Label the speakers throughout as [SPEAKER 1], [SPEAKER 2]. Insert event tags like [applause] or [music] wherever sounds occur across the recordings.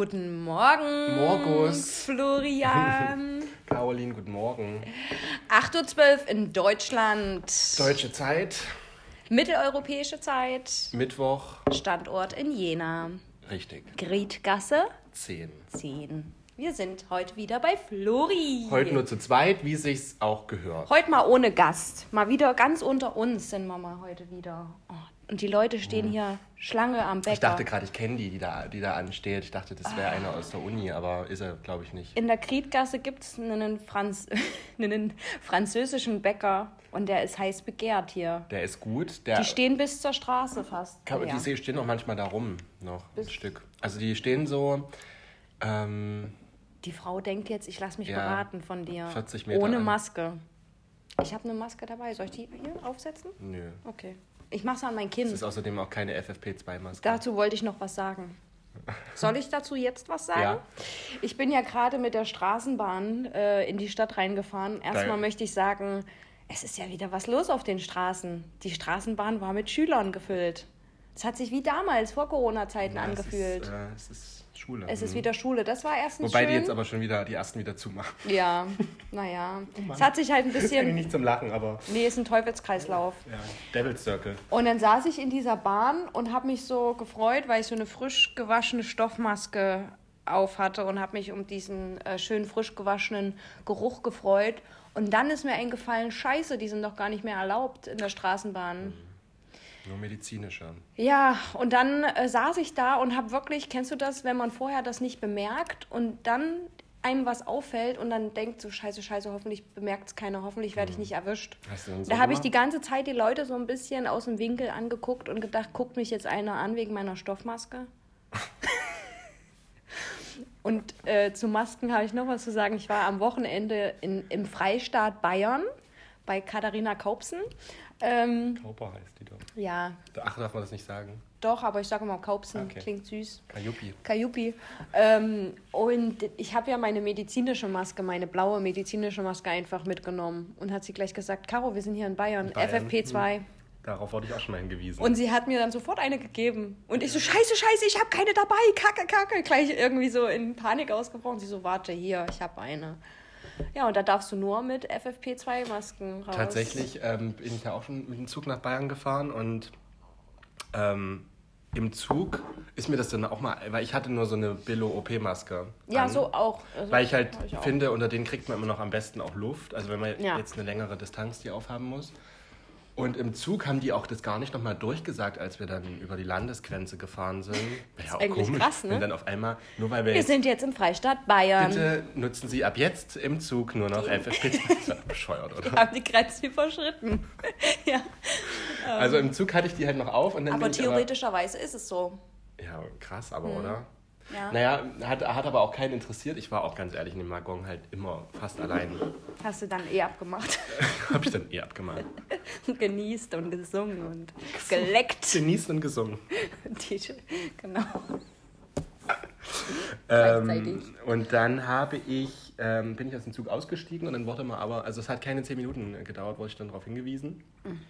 [SPEAKER 1] Guten Morgen.
[SPEAKER 2] Morgus.
[SPEAKER 1] Florian. [laughs]
[SPEAKER 2] Caroline, guten Morgen.
[SPEAKER 1] 8.12 Uhr in Deutschland.
[SPEAKER 2] Deutsche Zeit,
[SPEAKER 1] Mitteleuropäische Zeit.
[SPEAKER 2] Mittwoch,
[SPEAKER 1] Standort in Jena.
[SPEAKER 2] richtig,
[SPEAKER 1] Griedgasse
[SPEAKER 2] 10.
[SPEAKER 1] 10. Wir sind heute wieder bei Flori.
[SPEAKER 2] Heute nur zu zweit, wie sich's auch gehört.
[SPEAKER 1] Heute mal ohne Gast. Mal wieder ganz unter uns sind wir mal heute wieder. Oh, und die Leute stehen hier Schlange am Bäcker.
[SPEAKER 2] Ich dachte gerade, ich kenne die, die da, die da ansteht. Ich dachte, das wäre einer aus der Uni, aber ist er, glaube ich, nicht.
[SPEAKER 1] In der Krietgasse gibt es einen, Franz [laughs] einen französischen Bäcker und der ist heiß begehrt hier.
[SPEAKER 2] Der ist gut. Der
[SPEAKER 1] Die stehen bis zur Straße fast.
[SPEAKER 2] kann,
[SPEAKER 1] Ja.
[SPEAKER 2] Die stehen auch manchmal da rum, noch ein Stück. Also die stehen so ähm,
[SPEAKER 1] Die Frau denkt jetzt, ich lasse mich
[SPEAKER 2] Ja,
[SPEAKER 1] beraten von dir.
[SPEAKER 2] 40 Meter
[SPEAKER 1] Ohne
[SPEAKER 2] an.
[SPEAKER 1] Maske. Ich habe eine Maske dabei. Soll ich die hier aufsetzen?
[SPEAKER 2] Nö.
[SPEAKER 1] Okay. Ich mache es an mein
[SPEAKER 2] Es
[SPEAKER 1] Kind.
[SPEAKER 2] ist außerdem auch keine FFP2-Maske.
[SPEAKER 1] Dazu wollte ich noch was sagen. Soll ich dazu jetzt was sagen?
[SPEAKER 2] Ja.
[SPEAKER 1] Ich bin ja gerade mit der Straßenbahn äh, in die Stadt reingefahren. Erstmal möchte ich sagen, es ist ja wieder was los auf den Straßen. Die Straßenbahn war mit Schülern gefüllt. Es hat sich wie damals vor Corona-Zeiten
[SPEAKER 2] Ja,
[SPEAKER 1] angefühlt.
[SPEAKER 2] Es ist, äh, es ist Schule.
[SPEAKER 1] es ist
[SPEAKER 2] Mhm.
[SPEAKER 1] wieder Schule. Das war erstens
[SPEAKER 2] Wobei
[SPEAKER 1] schön.
[SPEAKER 2] die jetzt aber schon wieder, die ersten wieder zumachen.
[SPEAKER 1] ja, [laughs] naja.
[SPEAKER 2] Mann.
[SPEAKER 1] es hat sich halt ein
[SPEAKER 2] Das ist eigentlich
[SPEAKER 1] bisschen.
[SPEAKER 2] nicht zum Lachen, aber
[SPEAKER 1] Nee, ist ein Teufelskreislauf.
[SPEAKER 2] ja, Devil's Circle.
[SPEAKER 1] Und dann saß ich in dieser Bahn und habe mich so gefreut, weil ich so eine frisch gewaschene Stoffmaske auf hatte und habe mich um diesen äh, schön frisch gewaschenen Geruch gefreut. Und dann ist mir eingefallen, scheiße, die sind doch gar nicht mehr erlaubt in der Straßenbahn.
[SPEAKER 2] Nur medizinischer.
[SPEAKER 1] Ja, und dann äh, saß ich da und habe wirklich, kennst du das, wenn man vorher das nicht bemerkt und dann einem was auffällt und dann denkt so, scheiße, scheiße, hoffentlich bemerkt es keiner, hoffentlich werde ich nicht erwischt. Da habe ich die ganze Zeit die Leute so ein bisschen aus dem Winkel angeguckt und gedacht, guckt mich jetzt einer an wegen meiner Stoffmaske. [laughs] und äh, zu Masken habe ich noch was zu sagen. Ich war am Wochenende in, im Freistaat Bayern bei Katharina Kaupsen. Ähm,
[SPEAKER 2] Kauper heißt die doch.
[SPEAKER 1] ja,
[SPEAKER 2] Ach, darf man das nicht sagen?
[SPEAKER 1] doch, aber ich sage immer Kaupsen,
[SPEAKER 2] Okay.
[SPEAKER 1] klingt süß.
[SPEAKER 2] Kajupi.
[SPEAKER 1] Kajupi. Ähm, und ich habe ja meine medizinische Maske, meine blaue medizinische Maske einfach mitgenommen und hat sie gleich gesagt, Caro, wir sind hier in Bayern,
[SPEAKER 2] Bayern,
[SPEAKER 1] FFP2.
[SPEAKER 2] Darauf wurde ich auch schon mal hingewiesen.
[SPEAKER 1] Und sie hat mir dann sofort eine gegeben. Und ich so, scheiße, scheiße, ich habe keine dabei, kacke, kacke. Gleich irgendwie so in Panik ausgebrochen. Sie so, warte, hier, ich habe eine. Ja, und da darfst du nur mit FFP2-Masken raus.
[SPEAKER 2] Tatsächlich ähm, bin ich ja auch schon mit dem Zug nach Bayern gefahren und ähm, im Zug ist mir das dann auch mal, weil ich hatte nur so eine Billo-OP-Maske.
[SPEAKER 1] Ja, so auch. Also,
[SPEAKER 2] Weil ich halt
[SPEAKER 1] ich
[SPEAKER 2] finde, unter denen kriegt man immer noch am besten auch Luft. Also wenn man
[SPEAKER 1] Ja.
[SPEAKER 2] jetzt eine längere Distanz die aufhaben muss. Und im Zug haben die auch das gar nicht nochmal durchgesagt, als wir dann über die Landesgrenze gefahren sind. Wäre ja auch
[SPEAKER 1] eigentlich
[SPEAKER 2] komisch,
[SPEAKER 1] krass, ne?
[SPEAKER 2] wenn dann auf einmal, nur weil wir,
[SPEAKER 1] Wir
[SPEAKER 2] jetzt,
[SPEAKER 1] sind jetzt im Freistaat Bayern.
[SPEAKER 2] bitte nutzen Sie ab jetzt im Zug nur noch FFP2. [laughs] Das ist ja bescheuert, oder?
[SPEAKER 1] haben die Grenze überschritten. [laughs] ja.
[SPEAKER 2] Also im Zug hatte ich die halt noch auf und dann
[SPEAKER 1] Aber theoretischerweise ist es so.
[SPEAKER 2] Ja, krass, aber oder?
[SPEAKER 1] Ja.
[SPEAKER 2] Naja, hat, hat aber auch keinen interessiert. Ich war auch ganz ehrlich in dem Waggon halt immer fast allein.
[SPEAKER 1] Hast du dann eh abgemacht. [laughs]
[SPEAKER 2] Habe ich dann eh abgemacht. [laughs]
[SPEAKER 1] Genießt und gesungen und geleckt.
[SPEAKER 2] Genießt und gesungen. [laughs]
[SPEAKER 1] Die, genau.
[SPEAKER 2] Ähm, und dann habe ich, ähm, bin ich aus dem Zug ausgestiegen und dann wurde mal aber, also es hat keine zehn Minuten gedauert, wurde ich dann darauf hingewiesen.
[SPEAKER 1] Mhm.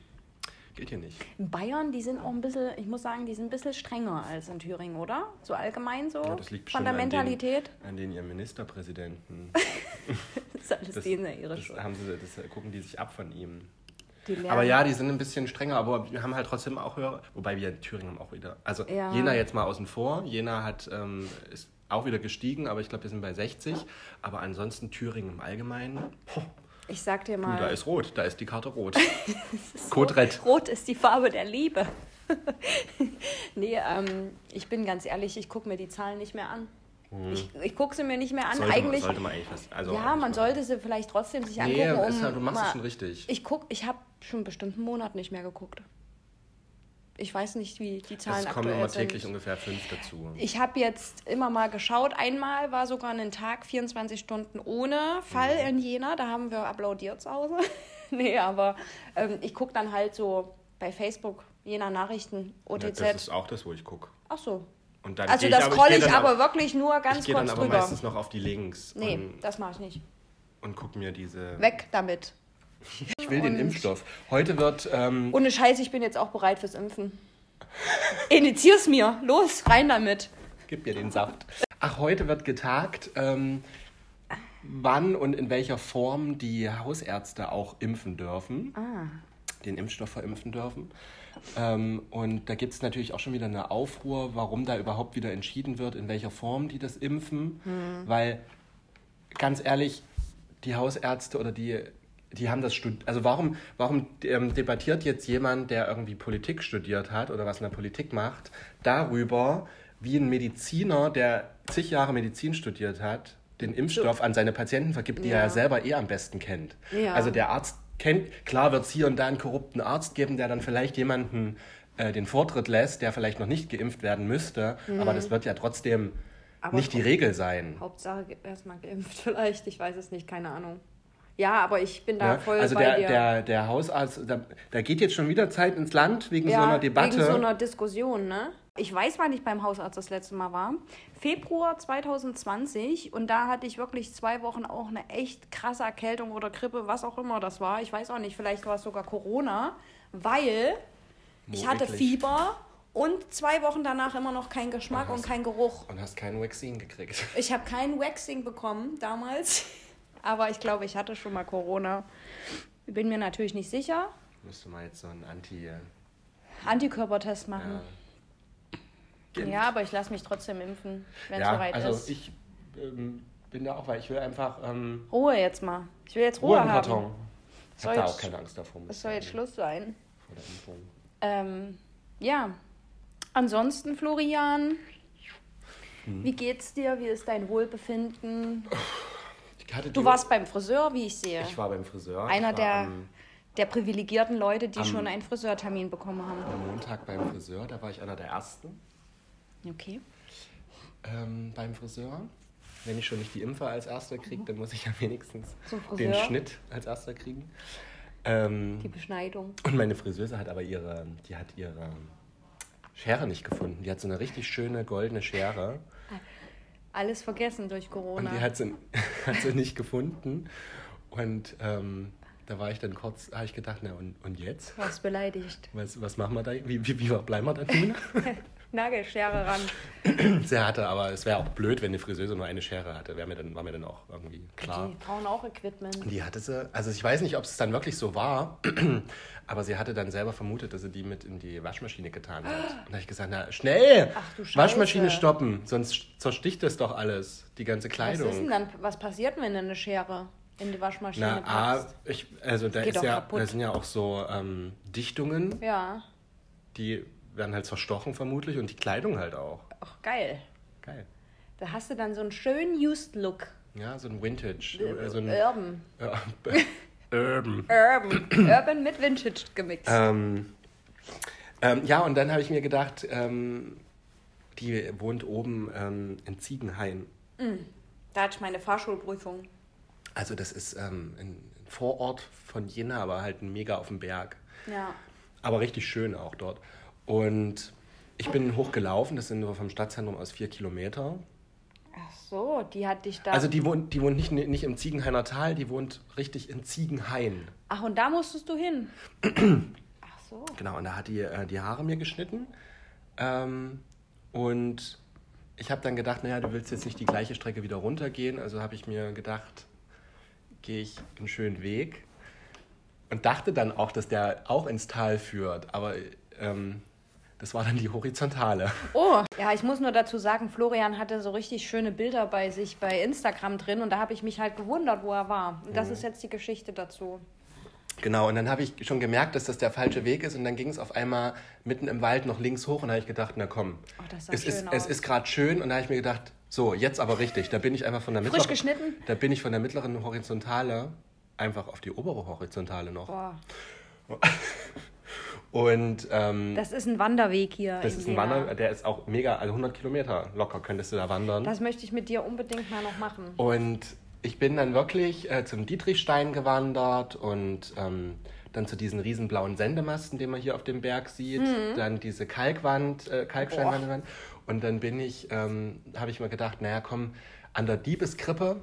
[SPEAKER 2] Geht hier nicht.
[SPEAKER 1] In Bayern, die sind auch ein bisschen, ich muss sagen, die sind ein bisschen strenger als in Thüringen, oder? So allgemein so?
[SPEAKER 2] Ja, das liegt
[SPEAKER 1] Von der
[SPEAKER 2] an
[SPEAKER 1] Mentalität?
[SPEAKER 2] Den, an den ihren Ministerpräsidenten. [laughs]
[SPEAKER 1] Das ist alles
[SPEAKER 2] Das,
[SPEAKER 1] denen ihre
[SPEAKER 2] das, haben sie, das gucken die sich ab von ihm. Aber ja, die sind ein bisschen strenger, aber wir haben halt trotzdem auch höhere. Wobei wir in Thüringen auch wieder. Also
[SPEAKER 1] Ja.
[SPEAKER 2] Jena jetzt mal außen vor. Jena hat, ähm, ist auch wieder gestiegen, aber ich glaube, wir sind bei 60. Aber ansonsten Thüringen im Allgemeinen. Oh,
[SPEAKER 1] ich sag dir
[SPEAKER 2] du,
[SPEAKER 1] mal,
[SPEAKER 2] da ist rot, da ist die Karte rot. [laughs] Code Red.
[SPEAKER 1] Rot ist die Farbe der Liebe. [laughs] nee, ähm, ich bin ganz ehrlich, ich gucke mir die Zahlen nicht mehr an. Ich, ich gucke sie mir nicht mehr an.
[SPEAKER 2] Sollte,
[SPEAKER 1] Eigentlich,
[SPEAKER 2] man, sollte man eigentlich was. Also
[SPEAKER 1] ja, man sollte sie vielleicht trotzdem sich
[SPEAKER 2] Nee,
[SPEAKER 1] angucken.
[SPEAKER 2] ist
[SPEAKER 1] um
[SPEAKER 2] ja, du machst es schon richtig.
[SPEAKER 1] Ich guck, ich habe schon bestimmt einen Monat nicht mehr geguckt. Ich weiß nicht, wie die Zahlen
[SPEAKER 2] es kommen
[SPEAKER 1] aktuell
[SPEAKER 2] immer
[SPEAKER 1] sind.
[SPEAKER 2] täglich ungefähr fünf dazu.
[SPEAKER 1] Ich habe jetzt immer mal geschaut. Einmal war sogar ein Tag 24 Stunden ohne Fall
[SPEAKER 2] Mhm.
[SPEAKER 1] in Jena. Da haben wir applaudiert zu Hause. [laughs] nee, aber ähm, ich gucke dann halt so bei Facebook Jena Nachrichten,
[SPEAKER 2] Ja,
[SPEAKER 1] OTZ.
[SPEAKER 2] das ist auch das, wo ich gucke.
[SPEAKER 1] Ach so.
[SPEAKER 2] Und dann
[SPEAKER 1] Also das
[SPEAKER 2] aber-
[SPEAKER 1] scroll ich
[SPEAKER 2] dann
[SPEAKER 1] aber wirklich nur ganz
[SPEAKER 2] Ich gehe
[SPEAKER 1] kurz
[SPEAKER 2] dann aber
[SPEAKER 1] drüber.
[SPEAKER 2] meistens noch auf die Links
[SPEAKER 1] Nee, das mache ich nicht.
[SPEAKER 2] und gucke mir diese.
[SPEAKER 1] Weg damit.
[SPEAKER 2] Ich will den
[SPEAKER 1] Und-
[SPEAKER 2] Impfstoff. Heute wird. Ähm,
[SPEAKER 1] Ohne Scheiß, ich bin jetzt auch bereit fürs Impfen. Initiier's mir. Los, rein damit.
[SPEAKER 2] Gib mir den Saft. Ach, heute wird getagt, ähm, wann und in welcher Form die Hausärzte auch impfen dürfen.
[SPEAKER 1] Ah.
[SPEAKER 2] Den Impfstoff verimpfen dürfen. Ähm, und da gibt es natürlich auch schon wieder eine Aufruhr, warum da überhaupt wieder entschieden wird, in welcher Form die das impfen. Weil, ganz ehrlich, die Hausärzte oder die, die haben das studiert. Also warum, warum ähm, debattiert jetzt jemand, der irgendwie Politik studiert hat oder was in der Politik macht, darüber, wie ein Mediziner, der zig Jahre Medizin studiert hat, den Impfstoff an seine Patienten vergibt, die
[SPEAKER 1] Ja.
[SPEAKER 2] er ja selber eh am besten kennt.
[SPEAKER 1] Ja.
[SPEAKER 2] Also der Arzt kennt, klar wird es hier und da einen korrupten Arzt geben, der dann vielleicht jemanden äh, den Vortritt lässt, der vielleicht noch nicht geimpft werden müsste, aber das wird ja trotzdem
[SPEAKER 1] Mhm. Aber
[SPEAKER 2] nicht die Regel sein.
[SPEAKER 1] Hauptsache erstmal geimpft [laughs] vielleicht, ich weiß es nicht, keine Ahnung. Ja, aber ich bin da
[SPEAKER 2] Ja,
[SPEAKER 1] voll
[SPEAKER 2] also
[SPEAKER 1] bei
[SPEAKER 2] der,
[SPEAKER 1] dir.
[SPEAKER 2] der, der Hausarzt, da, da geht jetzt schon wieder Zeit ins Land wegen so
[SPEAKER 1] ja,
[SPEAKER 2] einer Debatte.
[SPEAKER 1] wegen so einer Diskussion, ne? Ich weiß, wann ich beim Hausarzt das letzte Mal war. Februar 2020 und da hatte ich wirklich zwei Wochen auch eine echt krasse Erkältung oder Grippe, was auch immer das war. Ich weiß auch nicht, vielleicht war es sogar Corona, weil ich hatte
[SPEAKER 2] eklig.
[SPEAKER 1] Fieber und zwei Wochen danach immer noch keinen Geschmack und
[SPEAKER 2] was-
[SPEAKER 1] kein Geruch.
[SPEAKER 2] und hast keinen Vaccine gekriegt.
[SPEAKER 1] Ich habe kein Waxing bekommen damals, [laughs] aber ich glaube, ich hatte schon mal Corona. Bin mir natürlich nicht sicher.
[SPEAKER 2] Müsste mal jetzt so einen Anti...
[SPEAKER 1] Antikörpertest machen.
[SPEAKER 2] Ja,
[SPEAKER 1] Ja, aber ich lasse mich trotzdem impfen, wenn es
[SPEAKER 2] ja
[SPEAKER 1] soweit
[SPEAKER 2] also
[SPEAKER 1] ist.
[SPEAKER 2] ich ähm, bin da auch, weil ich will einfach ähm,
[SPEAKER 1] Ruhe jetzt mal. Ich will jetzt
[SPEAKER 2] Ruhe
[SPEAKER 1] Ruhe,
[SPEAKER 2] im
[SPEAKER 1] haben.
[SPEAKER 2] Karton. Ich habe da auch keine Angst davor.
[SPEAKER 1] Es soll jetzt Schluss sein.
[SPEAKER 2] Vor der Impfung.
[SPEAKER 1] Ähm, ja. Ansonsten, Florian,
[SPEAKER 2] Hm.
[SPEAKER 1] wie geht's dir? Wie ist dein Wohlbefinden? [laughs]
[SPEAKER 2] Hatte
[SPEAKER 1] Du warst beim Friseur, wie ich sehe.
[SPEAKER 2] Ich war beim Friseur.
[SPEAKER 1] Einer der,
[SPEAKER 2] Am,
[SPEAKER 1] der privilegierten Leute, die
[SPEAKER 2] am-
[SPEAKER 1] schon einen Friseurtermin bekommen haben.
[SPEAKER 2] am Montag beim Friseur, da war ich einer der Ersten
[SPEAKER 1] Okay.
[SPEAKER 2] ähm, beim Friseur. Wenn ich schon nicht die Impfe als Erster kriege, dann muss ich ja wenigstens den? Schnitt als Erster kriegen. Ähm,
[SPEAKER 1] Die Beschneidung.
[SPEAKER 2] und meine Friseuse hat aber ihre, die hat ihre Schere nicht gefunden. Die hat so eine richtig schöne goldene Schere
[SPEAKER 1] Alles vergessen durch
[SPEAKER 2] und
[SPEAKER 1] Corona.
[SPEAKER 2] die hat sie, [laughs] hat sie nicht gefunden. Und ähm, da war ich dann kurz, habe ich gedacht, na und, und jetzt?
[SPEAKER 1] Was beleidigt.
[SPEAKER 2] Was, was machen wir da? Wie, wie, wie bleiben wir da? [laughs]
[SPEAKER 1] Nagelschere ran. [clears throat]
[SPEAKER 2] Sie hatte, aber es wäre auch blöd, wenn eine Friseuse nur eine Schere hatte. Wäre mir dann, war mir dann auch irgendwie klar.
[SPEAKER 1] Die brauchen auch Equipment.
[SPEAKER 2] Die hatte sie, also ich weiß nicht, ob es dann wirklich so war, [clears throat] aber sie hatte dann selber vermutet, dass sie die mit in die Waschmaschine getan hat. [gasps] Und da habe ich gesagt, na schnell,
[SPEAKER 1] Ach du Scheiße.
[SPEAKER 2] Waschmaschine stoppen, sonst zersticht das doch alles, die ganze
[SPEAKER 1] Was ist denn
[SPEAKER 2] Kleidung.
[SPEAKER 1] dann, was passiert, wenn eine Schere in die Waschmaschine
[SPEAKER 2] Na, A,
[SPEAKER 1] packst?
[SPEAKER 2] ich, also da, ist ja,
[SPEAKER 1] kaputt.
[SPEAKER 2] da sind ja auch so ähm, Dichtungen,
[SPEAKER 1] Ja,
[SPEAKER 2] die werden halt zerstochen vermutlich und die Kleidung halt auch.
[SPEAKER 1] ach geil.
[SPEAKER 2] Geil.
[SPEAKER 1] Da hast du dann so einen schönen Used-Look.
[SPEAKER 2] Ja, so ein Vintage. äh, so ein,
[SPEAKER 1] Urban. [laughs]
[SPEAKER 2] Urban.
[SPEAKER 1] Urban. Urban mit Vintage gemixt.
[SPEAKER 2] Ähm, ähm, ja, und dann habe ich mir gedacht, ähm, die wohnt oben ähm, in Ziegenhain.
[SPEAKER 1] Da hatte ich meine Fahrschulprüfung.
[SPEAKER 2] Also das ist ähm, ein Vorort von Jena, aber halt mega auf dem Berg.
[SPEAKER 1] Ja.
[SPEAKER 2] Aber richtig schön auch dort. Und ich bin hochgelaufen, das sind nur vom Stadtzentrum aus vier Kilometer.
[SPEAKER 1] Ach so, die hat dich da.
[SPEAKER 2] Also die wohnt, die wohnt nicht, nicht im Ziegenhainer Tal, die wohnt richtig in Ziegenhain.
[SPEAKER 1] Ach, und da musstest du hin. [clears throat] Ach so.
[SPEAKER 2] Genau, und da hat die äh, die Haare mir geschnitten. Ähm, und ich habe dann gedacht, naja, du willst jetzt nicht die gleiche Strecke wieder runtergehen. Also habe ich mir gedacht, gehe ich einen schönen Weg. Und dachte dann auch, dass der auch ins Tal führt. Aber ähm, das war dann die horizontale.
[SPEAKER 1] Oh, ja, ich muss nur dazu sagen, Florian hatte so richtig schöne Bilder bei sich bei Instagram drin und da habe ich mich halt gewundert, wo er war. Und das
[SPEAKER 2] Mhm.
[SPEAKER 1] ist jetzt die Geschichte dazu.
[SPEAKER 2] Genau, und dann habe ich schon gemerkt, dass das der falsche Weg ist. Und dann ging es auf einmal mitten im Wald noch links hoch. Und da habe ich gedacht, na komm,
[SPEAKER 1] Oh,
[SPEAKER 2] es, ist, es ist gerade schön. Und da habe ich mir gedacht, so, jetzt aber richtig. Da bin ich einfach von der
[SPEAKER 1] Frisch
[SPEAKER 2] mittleren,
[SPEAKER 1] geschnitten?
[SPEAKER 2] Da bin ich von der mittleren Horizontale einfach auf die obere Horizontale noch.
[SPEAKER 1] Boah, [laughs]
[SPEAKER 2] Und ähm,
[SPEAKER 1] das ist ein Wanderweg hier.
[SPEAKER 2] das ist ein
[SPEAKER 1] Jena.
[SPEAKER 2] Wander, der ist auch mega, also 100 Kilometer locker könntest du da wandern.
[SPEAKER 1] Das möchte ich mit dir unbedingt mal noch machen.
[SPEAKER 2] Und ich bin dann wirklich äh, zum Dietrichstein gewandert und ähm, dann zu diesen riesen blauen Sendemasten, den man hier auf dem Berg sieht. Dann diese Kalkwand, äh, Kalksteinwand. Und dann bin ich, ähm, habe ich mir gedacht, naja komm, an der Diebeskrippe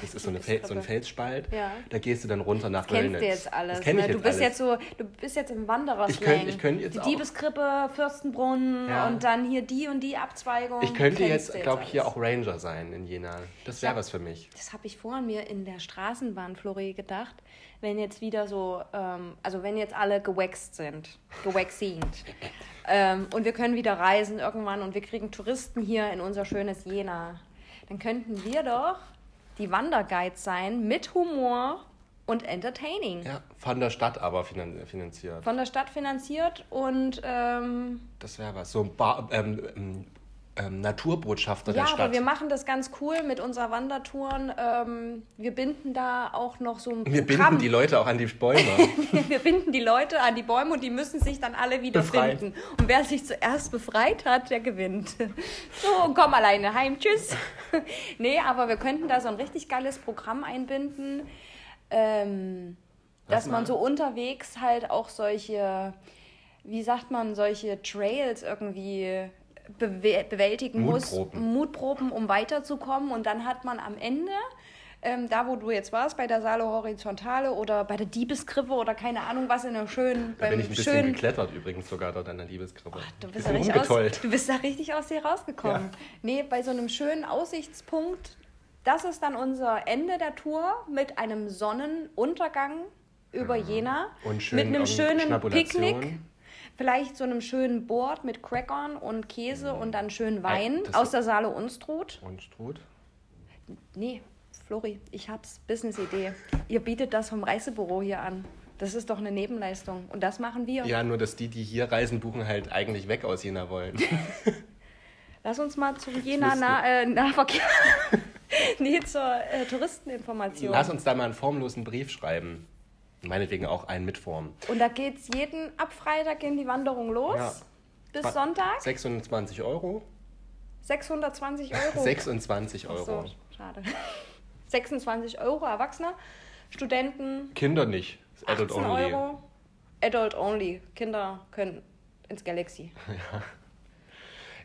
[SPEAKER 2] Das ist so, eine Fel so ein Felsspalt.
[SPEAKER 1] Ja.
[SPEAKER 2] Da gehst du dann runter nach
[SPEAKER 1] Das kennst du jetzt alles.
[SPEAKER 2] Das kenn ich
[SPEAKER 1] ne?
[SPEAKER 2] jetzt
[SPEAKER 1] du bist
[SPEAKER 2] alles.
[SPEAKER 1] jetzt so, du bist jetzt im Wanderer
[SPEAKER 2] Ich könnt- ich jetzt
[SPEAKER 1] Die
[SPEAKER 2] auch-
[SPEAKER 1] Diebeskrippe, Fürstenbrunnen
[SPEAKER 2] Ja.
[SPEAKER 1] und dann hier die und die Abzweigung.
[SPEAKER 2] Ich könnte jetzt, glaube ich, hier auch Ranger sein in Jena. Das wäre was für mich.
[SPEAKER 1] Das habe ich vorhin mir in der Straßenbahn, Flori, gedacht. Wenn jetzt wieder so, ähm, also wenn jetzt alle gewaxt sind, gewaxient, [laughs] ähm, und wir können wieder reisen irgendwann und wir kriegen Touristen hier in unser schönes Jena, dann könnten wir doch die Wanderguides sein mit Humor und Entertaining.
[SPEAKER 2] Ja, von der Stadt aber finan finanziert.
[SPEAKER 1] Von der Stadt finanziert und ähm,
[SPEAKER 2] Das wäre was. So ein Bar, ähm, ähm, Naturbotschafter
[SPEAKER 1] ja,
[SPEAKER 2] der Stadt.
[SPEAKER 1] aber wir machen das ganz cool mit unserer Wandertouren. Ähm, wir binden da auch noch so ein
[SPEAKER 2] wir
[SPEAKER 1] Programm.
[SPEAKER 2] binden die Leute auch an die Bäume. [laughs]
[SPEAKER 1] Wir binden die Leute an die Bäume und die müssen sich dann alle wieder
[SPEAKER 2] Befreien.
[SPEAKER 1] finden. Und wer sich zuerst befreit hat, der gewinnt. So, komm alleine heim, tschüss. [laughs] Nee, aber wir könnten da so ein richtig geiles Programm einbinden, ähm, dass man so unterwegs halt auch solche, wie sagt man, solche Trails irgendwie bewe bewältigen
[SPEAKER 2] Mutproben.
[SPEAKER 1] muss. Mutproben, um weiterzukommen. Und dann hat man am Ende ähm, da wo du jetzt warst, bei der Salo Horizontale oder bei der Diebeskrippe oder keine Ahnung was in der schönen,
[SPEAKER 2] Da bin ich ein bisschen
[SPEAKER 1] schönen.
[SPEAKER 2] geklettert übrigens sogar dort an der Liebesgruppe.
[SPEAKER 1] Du bist, da richtig aus, du bist da richtig aus dir rausgekommen.
[SPEAKER 2] Ja.
[SPEAKER 1] Nee, bei so einem schönen Aussichtspunkt, das ist dann unser Ende der Tour mit einem Sonnenuntergang über Jena.
[SPEAKER 2] Und schön
[SPEAKER 1] mit einem schönen. Picknick. Vielleicht so einem schönen Board mit Crackern und Käse und dann schön Wein
[SPEAKER 2] das-
[SPEAKER 1] aus der Saale Unstrut.
[SPEAKER 2] Und Struth?
[SPEAKER 1] Nee, Flori, ich hab's. Business-Idee. Ihr bietet das vom Reisebüro hier an. Das ist doch eine Nebenleistung. Und das machen wir.
[SPEAKER 2] Ja, nur dass die, die hier reisen, buchen halt eigentlich weg aus Jena wollen. [laughs] [laughs]
[SPEAKER 1] Lass uns mal zum Jena nah, äh, Nahverkehr. [laughs] nee, zur äh, Touristeninformation.
[SPEAKER 2] Lass uns da mal einen formlosen Brief schreiben. Meinetwegen auch einen mit Form.
[SPEAKER 1] Und da geht's jeden ab Freitag in die Wanderung los.
[SPEAKER 2] Ja.
[SPEAKER 1] Bis Sonntag.
[SPEAKER 2] 26 Euro?
[SPEAKER 1] 620 [laughs] Euro.
[SPEAKER 2] 26
[SPEAKER 1] Ach
[SPEAKER 2] Euro.
[SPEAKER 1] So, schade. [laughs] 26 Euro Erwachsene. Studenten
[SPEAKER 2] Kinder nicht. Adult
[SPEAKER 1] 18
[SPEAKER 2] only.
[SPEAKER 1] Euro. Adult only. Kinder können ins Galaxy. [laughs]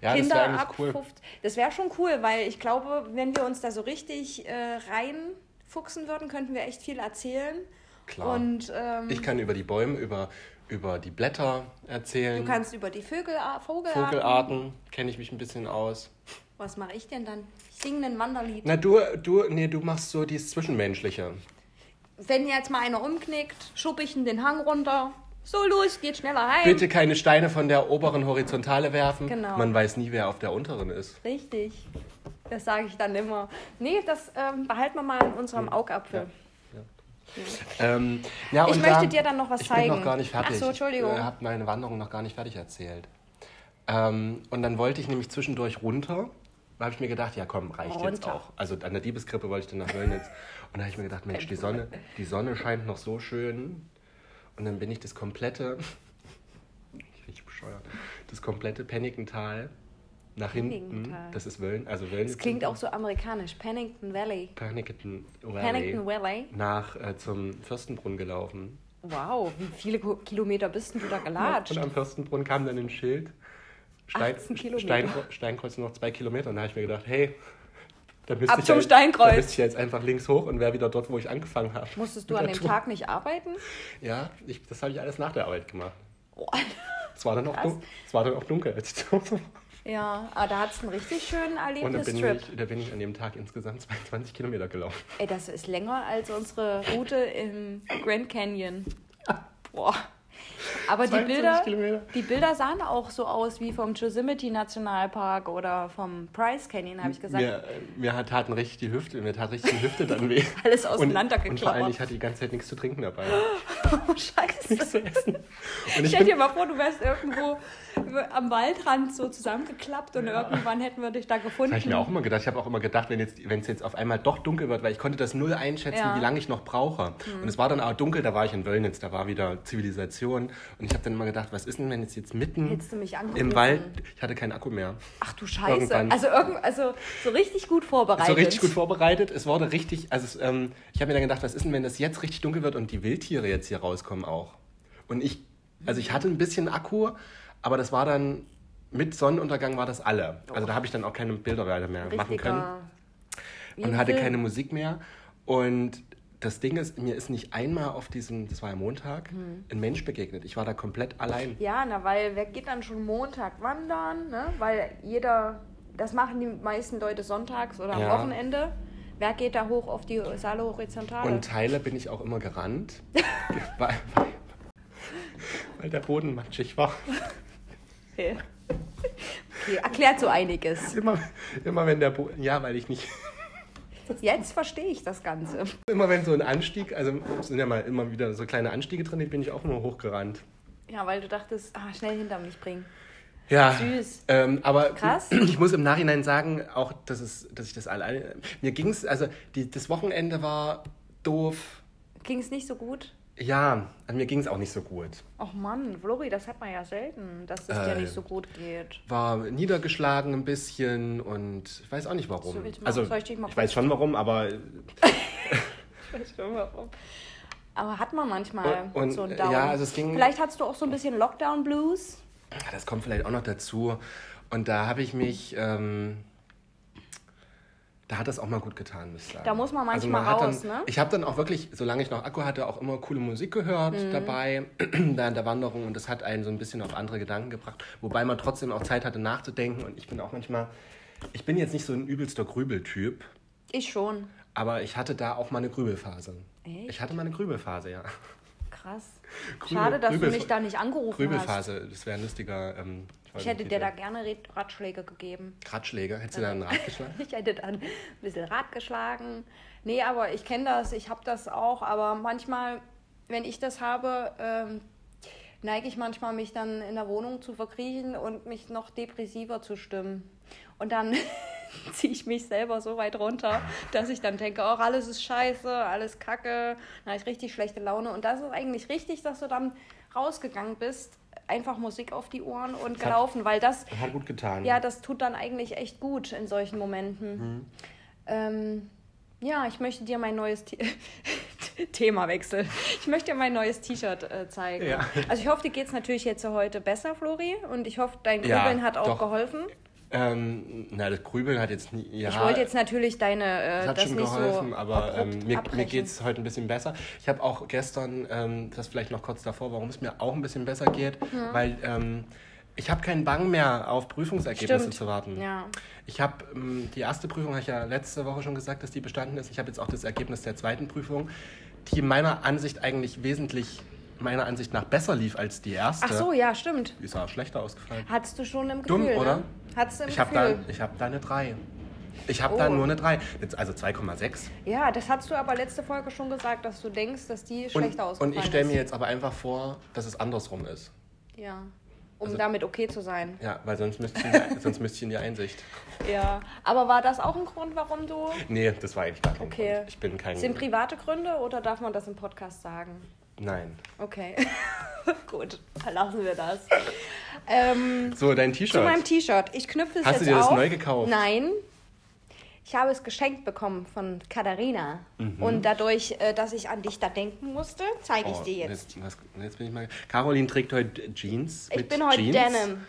[SPEAKER 2] Ja, das
[SPEAKER 1] Kinder
[SPEAKER 2] eigentlich
[SPEAKER 1] ab
[SPEAKER 2] cool.
[SPEAKER 1] 50. Das wäre schon cool, weil ich glaube, wenn wir uns da so richtig äh, reinfuchsen würden, könnten wir echt viel erzählen.
[SPEAKER 2] Klar.
[SPEAKER 1] Und ähm,
[SPEAKER 2] Ich kann über die Bäume, über, über die Blätter erzählen.
[SPEAKER 1] du kannst über die Vögel, Vogelarten.
[SPEAKER 2] Vogelarten kenne ich mich ein bisschen aus.
[SPEAKER 1] Was mache ich denn dann? Ich singe ein Wanderlied.
[SPEAKER 2] Na, du, du, nee, du machst so dieses Zwischenmenschliche.
[SPEAKER 1] Wenn jetzt mal einer umknickt, schub ich ihn den Hang runter. So, los, geht schneller heim.
[SPEAKER 2] Bitte keine Steine von der oberen Horizontale werfen.
[SPEAKER 1] Genau.
[SPEAKER 2] Man weiß nie, wer auf der unteren ist.
[SPEAKER 1] Richtig. Das sage ich dann immer. Nee, das ähm, behalten wir mal in unserem Augapfel.
[SPEAKER 2] Ähm, ja,
[SPEAKER 1] Ich möchte
[SPEAKER 2] da-
[SPEAKER 1] dir dann noch was
[SPEAKER 2] ich
[SPEAKER 1] zeigen.
[SPEAKER 2] bin noch gar nicht fertig.
[SPEAKER 1] Ach so, Entschuldigung.
[SPEAKER 2] Ich äh, habe meine Wanderung noch gar nicht fertig erzählt. Ähm, und dann wollte ich nämlich zwischendurch runter. Da habe ich mir gedacht, ja komm, reicht jetzt
[SPEAKER 1] Runter.
[SPEAKER 2] auch. Also an der Diebeskrippe wollte ich dann nach Wöllnitz. Und da habe ich mir gedacht, [laughs] Mensch, die Sonne, die Sonne scheint noch so schön. Und dann bin ich das komplette, [laughs] ich bescheuert, das komplette Pennikental nach hinten.
[SPEAKER 1] Penningental.
[SPEAKER 2] Das ist Wölln, also Wöllnitz.
[SPEAKER 1] Das klingt auch so amerikanisch. Pennington Valley.
[SPEAKER 2] Pennington Valley.
[SPEAKER 1] Pennington Valley.
[SPEAKER 2] Nach äh, zum Fürstenbrunn gelaufen.
[SPEAKER 1] Wow, wie viele Kilometer bist du da gelatscht?
[SPEAKER 2] Und am Fürstenbrunn kam dann ein Schild. Stein,
[SPEAKER 1] 18 Kilometer.
[SPEAKER 2] Stein, Steinkreuz noch zwei Kilometer. Und da habe ich mir gedacht, hey, da müsste
[SPEAKER 1] Ab
[SPEAKER 2] ich
[SPEAKER 1] zum
[SPEAKER 2] ja-
[SPEAKER 1] Steinkreuz.
[SPEAKER 2] Da müsste ich jetzt einfach links hoch und wäre wieder dort, wo ich angefangen habe.
[SPEAKER 1] Musstest du an dem. Tag nicht arbeiten?
[SPEAKER 2] Ja, ich, das habe ich alles nach der Arbeit gemacht.
[SPEAKER 1] Oh. [laughs]
[SPEAKER 2] Es war dann auch,
[SPEAKER 1] Krass.
[SPEAKER 2] dun es war dann auch dunkel, als ich [laughs] zu Hause war.
[SPEAKER 1] Ja, aber da hat es einen richtig schönen
[SPEAKER 2] Und da bin,
[SPEAKER 1] Erlebnistrip.
[SPEAKER 2] ich, da bin ich an dem Tag insgesamt [laughs] 22 Kilometer gelaufen.
[SPEAKER 1] Ey, das ist länger als unsere Route im Grand Canyon. [laughs] Boah. Aber die
[SPEAKER 2] 22
[SPEAKER 1] Bilder,
[SPEAKER 2] Kilometer.
[SPEAKER 1] die Bilder sahen auch so aus wie vom Yosemite Nationalpark oder vom Bryce Canyon, habe ich gesagt.
[SPEAKER 2] Mir, mir taten richtig die Hüfte, mir tat richtig die Hüfte dann weh. [laughs]
[SPEAKER 1] Alles
[SPEAKER 2] Und,
[SPEAKER 1] auseinandergeklappert.
[SPEAKER 2] und vor allem, ich hatte die ganze Zeit nichts zu trinken dabei.
[SPEAKER 1] Oh, scheiße.
[SPEAKER 2] Nichts zu essen. Und ich
[SPEAKER 1] Stell dir mal vor, du wärst irgendwo am Waldrand so zusammengeklappt und irgendwann hätten wir dich da gefunden.
[SPEAKER 2] Das habe ich mir auch immer gedacht. Ich habe auch immer gedacht, wenn es jetzt auf einmal doch dunkel wird, weil ich konnte das null einschätzen,
[SPEAKER 1] Ja. Mhm.
[SPEAKER 2] wie lange ich noch brauche. Und es war dann auch dunkel, da war ich in Wöllnitz, da war wieder Zivilisation. Und ich habe dann immer gedacht, was ist denn, wenn jetzt jetzt mitten im Wald, ich hatte keinen Akku mehr.
[SPEAKER 1] Ach du Scheiße.
[SPEAKER 2] Irgendwann.
[SPEAKER 1] Also, irgend, also so richtig gut vorbereitet.
[SPEAKER 2] So richtig gut vorbereitet. Es wurde richtig, also es, ähm, ich habe mir dann gedacht, was ist denn, wenn das jetzt richtig dunkel wird und die Wildtiere jetzt hier rauskommen auch? Und ich, also ich hatte ein bisschen Akku, aber das war dann, mit Sonnenuntergang war das alle. Also da habe ich dann auch keine Bilder mehr machen können.
[SPEAKER 1] Richtiger
[SPEAKER 2] und hatte keine Musik mehr. Und das Ding ist, mir ist nicht einmal auf diesem, das war ja Montag,
[SPEAKER 1] Hm.
[SPEAKER 2] ein Mensch begegnet. Ich war da komplett allein.
[SPEAKER 1] Ja, na, weil wer geht dann schon Montag wandern, ne? Weil jeder, das machen die meisten Leute sonntags oder am
[SPEAKER 2] Ja.
[SPEAKER 1] Wochenende. Wer geht da hoch auf die Saale Horizontale?
[SPEAKER 2] Und Teile bin ich auch immer gerannt, [laughs] weil, weil der Boden matschig war. [laughs]
[SPEAKER 1] okay. okay, erklärt so einiges.
[SPEAKER 2] Immer, immer wenn der Boden, ja, weil ich nicht,
[SPEAKER 1] Jetzt verstehe ich das Ganze.
[SPEAKER 2] immer wenn so ein Anstieg, also sind ja mal immer wieder so kleine Anstiege drin, die bin ich auch immer hochgerannt.
[SPEAKER 1] Ja, weil du dachtest, ah, schnell hinter mich bringen.
[SPEAKER 2] Ja,
[SPEAKER 1] Süß.
[SPEAKER 2] Ähm, aber
[SPEAKER 1] Krass. [clears throat]
[SPEAKER 2] ich muss im Nachhinein sagen, auch, dass, es, dass ich das alleine. Mir ging es, also die, das Wochenende war doof.
[SPEAKER 1] Ging es nicht so gut?
[SPEAKER 2] Ja, also mir ging es auch nicht so gut.
[SPEAKER 1] Ach Mann, Flori, das hat man ja selten, dass es dir
[SPEAKER 2] Äh.
[SPEAKER 1] nicht so gut geht.
[SPEAKER 2] War niedergeschlagen ein bisschen und ich weiß auch nicht warum.
[SPEAKER 1] Mal-
[SPEAKER 2] also,
[SPEAKER 1] ich
[SPEAKER 2] ich weiß schon warum, aber [laughs]
[SPEAKER 1] Ich weiß schon warum. Aber hat man manchmal
[SPEAKER 2] Und- und,
[SPEAKER 1] so einen
[SPEAKER 2] äh,
[SPEAKER 1] Down.
[SPEAKER 2] ja, also es ging-
[SPEAKER 1] Vielleicht hattest du auch so ein bisschen Lockdown-Blues.
[SPEAKER 2] das kommt vielleicht auch noch dazu. Und da habe ich mich. Ähm, da hat das auch mal gut getan, muss ich sagen.
[SPEAKER 1] Da muss man
[SPEAKER 2] Also
[SPEAKER 1] manchmal
[SPEAKER 2] hat
[SPEAKER 1] raus,
[SPEAKER 2] dann,
[SPEAKER 1] ne?
[SPEAKER 2] Ich habe dann auch wirklich, solange ich noch Akku hatte, auch immer coole Musik gehört
[SPEAKER 1] Mhm.
[SPEAKER 2] dabei [clears throat] während der Wanderung und das hat einen so ein bisschen auf andere Gedanken gebracht, wobei man trotzdem auch Zeit hatte nachzudenken und ich bin auch manchmal, ich bin jetzt nicht so ein übelster Grübeltyp,
[SPEAKER 1] Ich schon.
[SPEAKER 2] aber ich hatte da auch mal eine Grübelphase.
[SPEAKER 1] Echt?
[SPEAKER 2] Ich hatte mal eine Grübelphase, ja.
[SPEAKER 1] Krass.
[SPEAKER 2] Grübel-
[SPEAKER 1] Schade, dass
[SPEAKER 2] Grübel-
[SPEAKER 1] du mich da nicht angerufen hast.
[SPEAKER 2] Grübelphase, das wäre ein lustiger. Ähm,
[SPEAKER 1] Ich hätte dir da gerne Ratschläge gegeben.
[SPEAKER 2] Ratschläge, hättest du da einen Rat geschlagen? [laughs]
[SPEAKER 1] Ich hätte dann ein bisschen Rad geschlagen. Nee, aber ich kenne das, ich habe das auch. Aber manchmal, wenn ich das habe, ähm, neige ich manchmal, mich dann in der Wohnung zu verkriechen und mich noch depressiver zu stimmen. Und dann [laughs] ziehe ich mich selber so weit runter, dass ich dann denke, auch alles ist scheiße, alles kacke, dann habe ich richtig schlechte Laune. Und das ist eigentlich richtig, dass du dann rausgegangen bist, einfach Musik auf die Ohren und
[SPEAKER 2] hat-
[SPEAKER 1] gelaufen, weil das
[SPEAKER 2] Hat gut getan.
[SPEAKER 1] ja, das tut dann eigentlich echt gut in solchen Momenten.
[SPEAKER 2] Mhm.
[SPEAKER 1] Ähm, ja, ich möchte dir mein neues T [laughs] Themawechsel. Ich möchte dir mein neues T-Shirt äh, zeigen.
[SPEAKER 2] Ja.
[SPEAKER 1] Also ich hoffe, dir geht es natürlich jetzt heute besser, Flori. Und ich hoffe, dein
[SPEAKER 2] Ja,
[SPEAKER 1] Grübeln hat auch
[SPEAKER 2] doch.
[SPEAKER 1] geholfen.
[SPEAKER 2] Ähm, na, das Grübeln hat jetzt nie. Ja,
[SPEAKER 1] ich wollte jetzt natürlich deine
[SPEAKER 2] das
[SPEAKER 1] äh,
[SPEAKER 2] hat
[SPEAKER 1] das
[SPEAKER 2] schon geholfen,
[SPEAKER 1] so
[SPEAKER 2] aber ähm, mir, mir geht es heute ein bisschen besser. Ich habe auch gestern, ähm, das vielleicht noch kurz davor, warum es mir auch ein bisschen besser geht, weil ähm, ich habe keinen Bang mehr auf Prüfungsergebnisse
[SPEAKER 1] Stimmt.
[SPEAKER 2] zu warten.
[SPEAKER 1] Ja.
[SPEAKER 2] Ich habe ähm, die erste Prüfung, habe ich ja letzte Woche schon gesagt, dass die bestanden ist. Ich habe jetzt auch das Ergebnis der zweiten Prüfung, die meiner Ansicht eigentlich wesentlich, meiner Ansicht nach besser lief als die erste.
[SPEAKER 1] Ach so, ja, stimmt.
[SPEAKER 2] Die ist auch schlechter ausgefallen.
[SPEAKER 1] Hattest du schon im
[SPEAKER 2] Dumm,
[SPEAKER 1] Gefühl,
[SPEAKER 2] oder?
[SPEAKER 1] ne? Hattest du im
[SPEAKER 2] Ich habe da,
[SPEAKER 1] Gefühl.
[SPEAKER 2] ich hab da eine 3. Ich habe
[SPEAKER 1] Oh.
[SPEAKER 2] da nur eine 3. Jetzt also 2,6.
[SPEAKER 1] Ja, das hast du aber letzte Folge schon gesagt, dass du denkst, dass die
[SPEAKER 2] Und,
[SPEAKER 1] schlechter ausgefallen
[SPEAKER 2] und ich stelle mir
[SPEAKER 1] ist.
[SPEAKER 2] jetzt aber einfach vor, dass es andersrum ist.
[SPEAKER 1] Ja, um
[SPEAKER 2] Also-
[SPEAKER 1] damit okay zu sein.
[SPEAKER 2] Ja, weil sonst müsste ich, in die- [laughs] sonst müsste ich in die Einsicht.
[SPEAKER 1] Ja, aber war das auch ein Grund, warum du...
[SPEAKER 2] Nee, das war eigentlich gar kein
[SPEAKER 1] Okay.
[SPEAKER 2] Grund. Ich bin kein...
[SPEAKER 1] Sind private Gründe oder darf man das im Podcast sagen?
[SPEAKER 2] Nein.
[SPEAKER 1] Okay, [laughs] gut, dann lassen wir das. Ähm,
[SPEAKER 2] So, dein
[SPEAKER 1] zu
[SPEAKER 2] T-Shirt.
[SPEAKER 1] meinem T-Shirt. Ich knüpfe es
[SPEAKER 2] Hast
[SPEAKER 1] jetzt
[SPEAKER 2] du dir das
[SPEAKER 1] auf.
[SPEAKER 2] neu gekauft?
[SPEAKER 1] Nein. Ich habe es geschenkt bekommen von Katharina.
[SPEAKER 2] Mhm.
[SPEAKER 1] Und dadurch, äh, dass ich an dich da denken musste, zeige ich
[SPEAKER 2] Oh,
[SPEAKER 1] dir jetzt.
[SPEAKER 2] was, jetzt bin ich mal... Caroline trägt heute Jeans
[SPEAKER 1] Ich bin heute
[SPEAKER 2] Jeans.
[SPEAKER 1] Denim.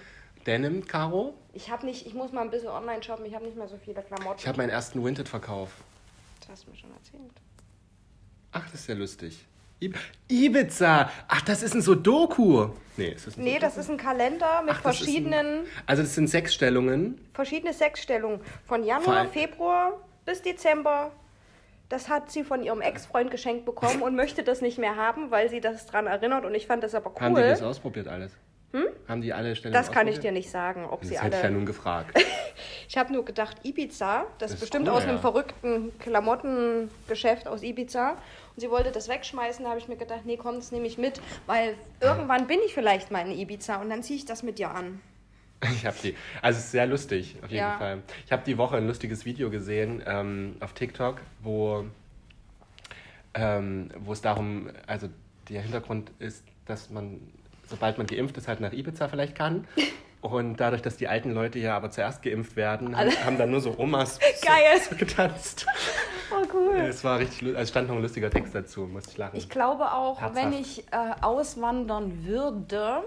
[SPEAKER 2] Denim, Caro.
[SPEAKER 1] Ich habe nicht, ich muss mal ein bisschen online shoppen, ich habe nicht mehr so viele Klamotten.
[SPEAKER 2] Ich habe meinen ersten Vinted-Verkauf.
[SPEAKER 1] das hast du mir schon erzählt.
[SPEAKER 2] Ach, das ist ja lustig. Ib Ibiza. Ach, das ist ein Sudoku. Nee, ist das ein
[SPEAKER 1] Nee,
[SPEAKER 2] Sudoku?
[SPEAKER 1] das ist ein Kalender mit
[SPEAKER 2] Ach,
[SPEAKER 1] verschiedenen,
[SPEAKER 2] Ein, also das sind sechs Stellungen.
[SPEAKER 1] verschiedene Sexstellungen. Von
[SPEAKER 2] Vor
[SPEAKER 1] Januar,
[SPEAKER 2] allem-
[SPEAKER 1] Februar bis Dezember. Das hat sie von ihrem Ex-Freund geschenkt bekommen und möchte das nicht mehr haben, weil sie das dran erinnert. Und ich fand das aber cool.
[SPEAKER 2] Haben die das ausprobiert alles? Hm? Haben die alle Stellungen
[SPEAKER 1] Das kann ich dir nicht sagen, ob
[SPEAKER 2] Das
[SPEAKER 1] sie
[SPEAKER 2] hätte [laughs] ich ja
[SPEAKER 1] alle.
[SPEAKER 2] nun gefragt.
[SPEAKER 1] Ich habe nur gedacht, Ibiza, das,
[SPEAKER 2] Das ist
[SPEAKER 1] bestimmt
[SPEAKER 2] cool,
[SPEAKER 1] aus einem
[SPEAKER 2] ja.
[SPEAKER 1] verrückten Klamottengeschäft aus Ibiza. Und sie wollte das wegschmeißen, da habe ich mir gedacht, nee, komm, das nehme ich mit, weil irgendwann bin ich vielleicht mal in Ibiza und dann ziehe ich das mit dir an.
[SPEAKER 2] Ich habe die. Also es ist sehr lustig, auf jeden
[SPEAKER 1] Ja.
[SPEAKER 2] Fall. Ich habe die Woche ein lustiges Video gesehen ähm, auf TikTok, wo, ähm, wo es darum, also der Hintergrund ist, dass man, sobald man geimpft ist, halt nach Ibiza vielleicht kann. [laughs] Und dadurch, dass die alten Leute ja aber zuerst geimpft werden, haben, [laughs] haben dann nur so Omas [laughs] so [laughs] getanzt.
[SPEAKER 1] Oh, cool.
[SPEAKER 2] Es war richtig, also stand noch ein lustiger Text dazu, musste ich lachen.
[SPEAKER 1] Ich glaube auch,
[SPEAKER 2] Herzhaft.
[SPEAKER 1] wenn ich äh, auswandern würde,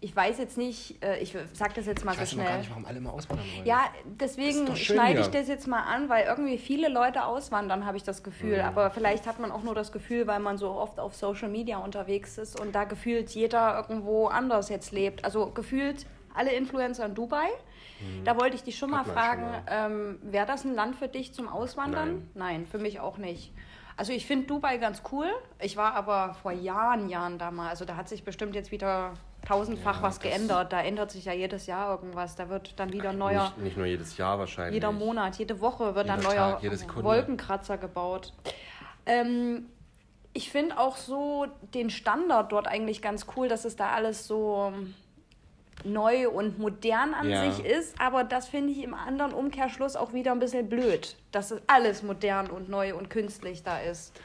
[SPEAKER 1] ich weiß jetzt nicht, äh, ich sag das jetzt mal
[SPEAKER 2] Ich
[SPEAKER 1] so
[SPEAKER 2] weiß immer
[SPEAKER 1] schnell.
[SPEAKER 2] gar nicht, warum alle mal auswandern wollen.
[SPEAKER 1] Ja, deswegen
[SPEAKER 2] schön
[SPEAKER 1] schneide ich das jetzt mal an, weil irgendwie viele Leute auswandern, habe ich das Gefühl.
[SPEAKER 2] Mhm.
[SPEAKER 1] Aber vielleicht hat man auch nur das Gefühl, weil man so oft auf Social Media unterwegs ist und da gefühlt jeder irgendwo anders jetzt lebt. Also gefühlt alle Influencer in Dubai. Da wollte ich dich schon mal
[SPEAKER 2] Mhm. Hat
[SPEAKER 1] fragen, ähm, wäre das ein Land für dich zum Auswandern? Nein, für mich auch nicht. Also ich finde Dubai ganz cool. Ich war aber vor Jahren, Jahren da mal. Also da hat sich bestimmt jetzt wieder tausendfach
[SPEAKER 2] Ja,
[SPEAKER 1] was geändert. Da ändert sich ja jedes Jahr irgendwas. Da wird dann wieder neuer...
[SPEAKER 2] Nicht, nicht nur jedes Jahr wahrscheinlich.
[SPEAKER 1] Jeder Monat, jede Woche wird
[SPEAKER 2] Jeder
[SPEAKER 1] neuer
[SPEAKER 2] Tag.
[SPEAKER 1] Wolkenkratzer gebaut. Ähm, ich finde auch so den Standard dort eigentlich ganz cool, dass es da alles so neu und modern an
[SPEAKER 2] Ja.
[SPEAKER 1] sich ist, aber das finde ich im anderen Umkehrschluss auch wieder ein bisschen blöd, dass es alles modern und neu und künstlich da ist.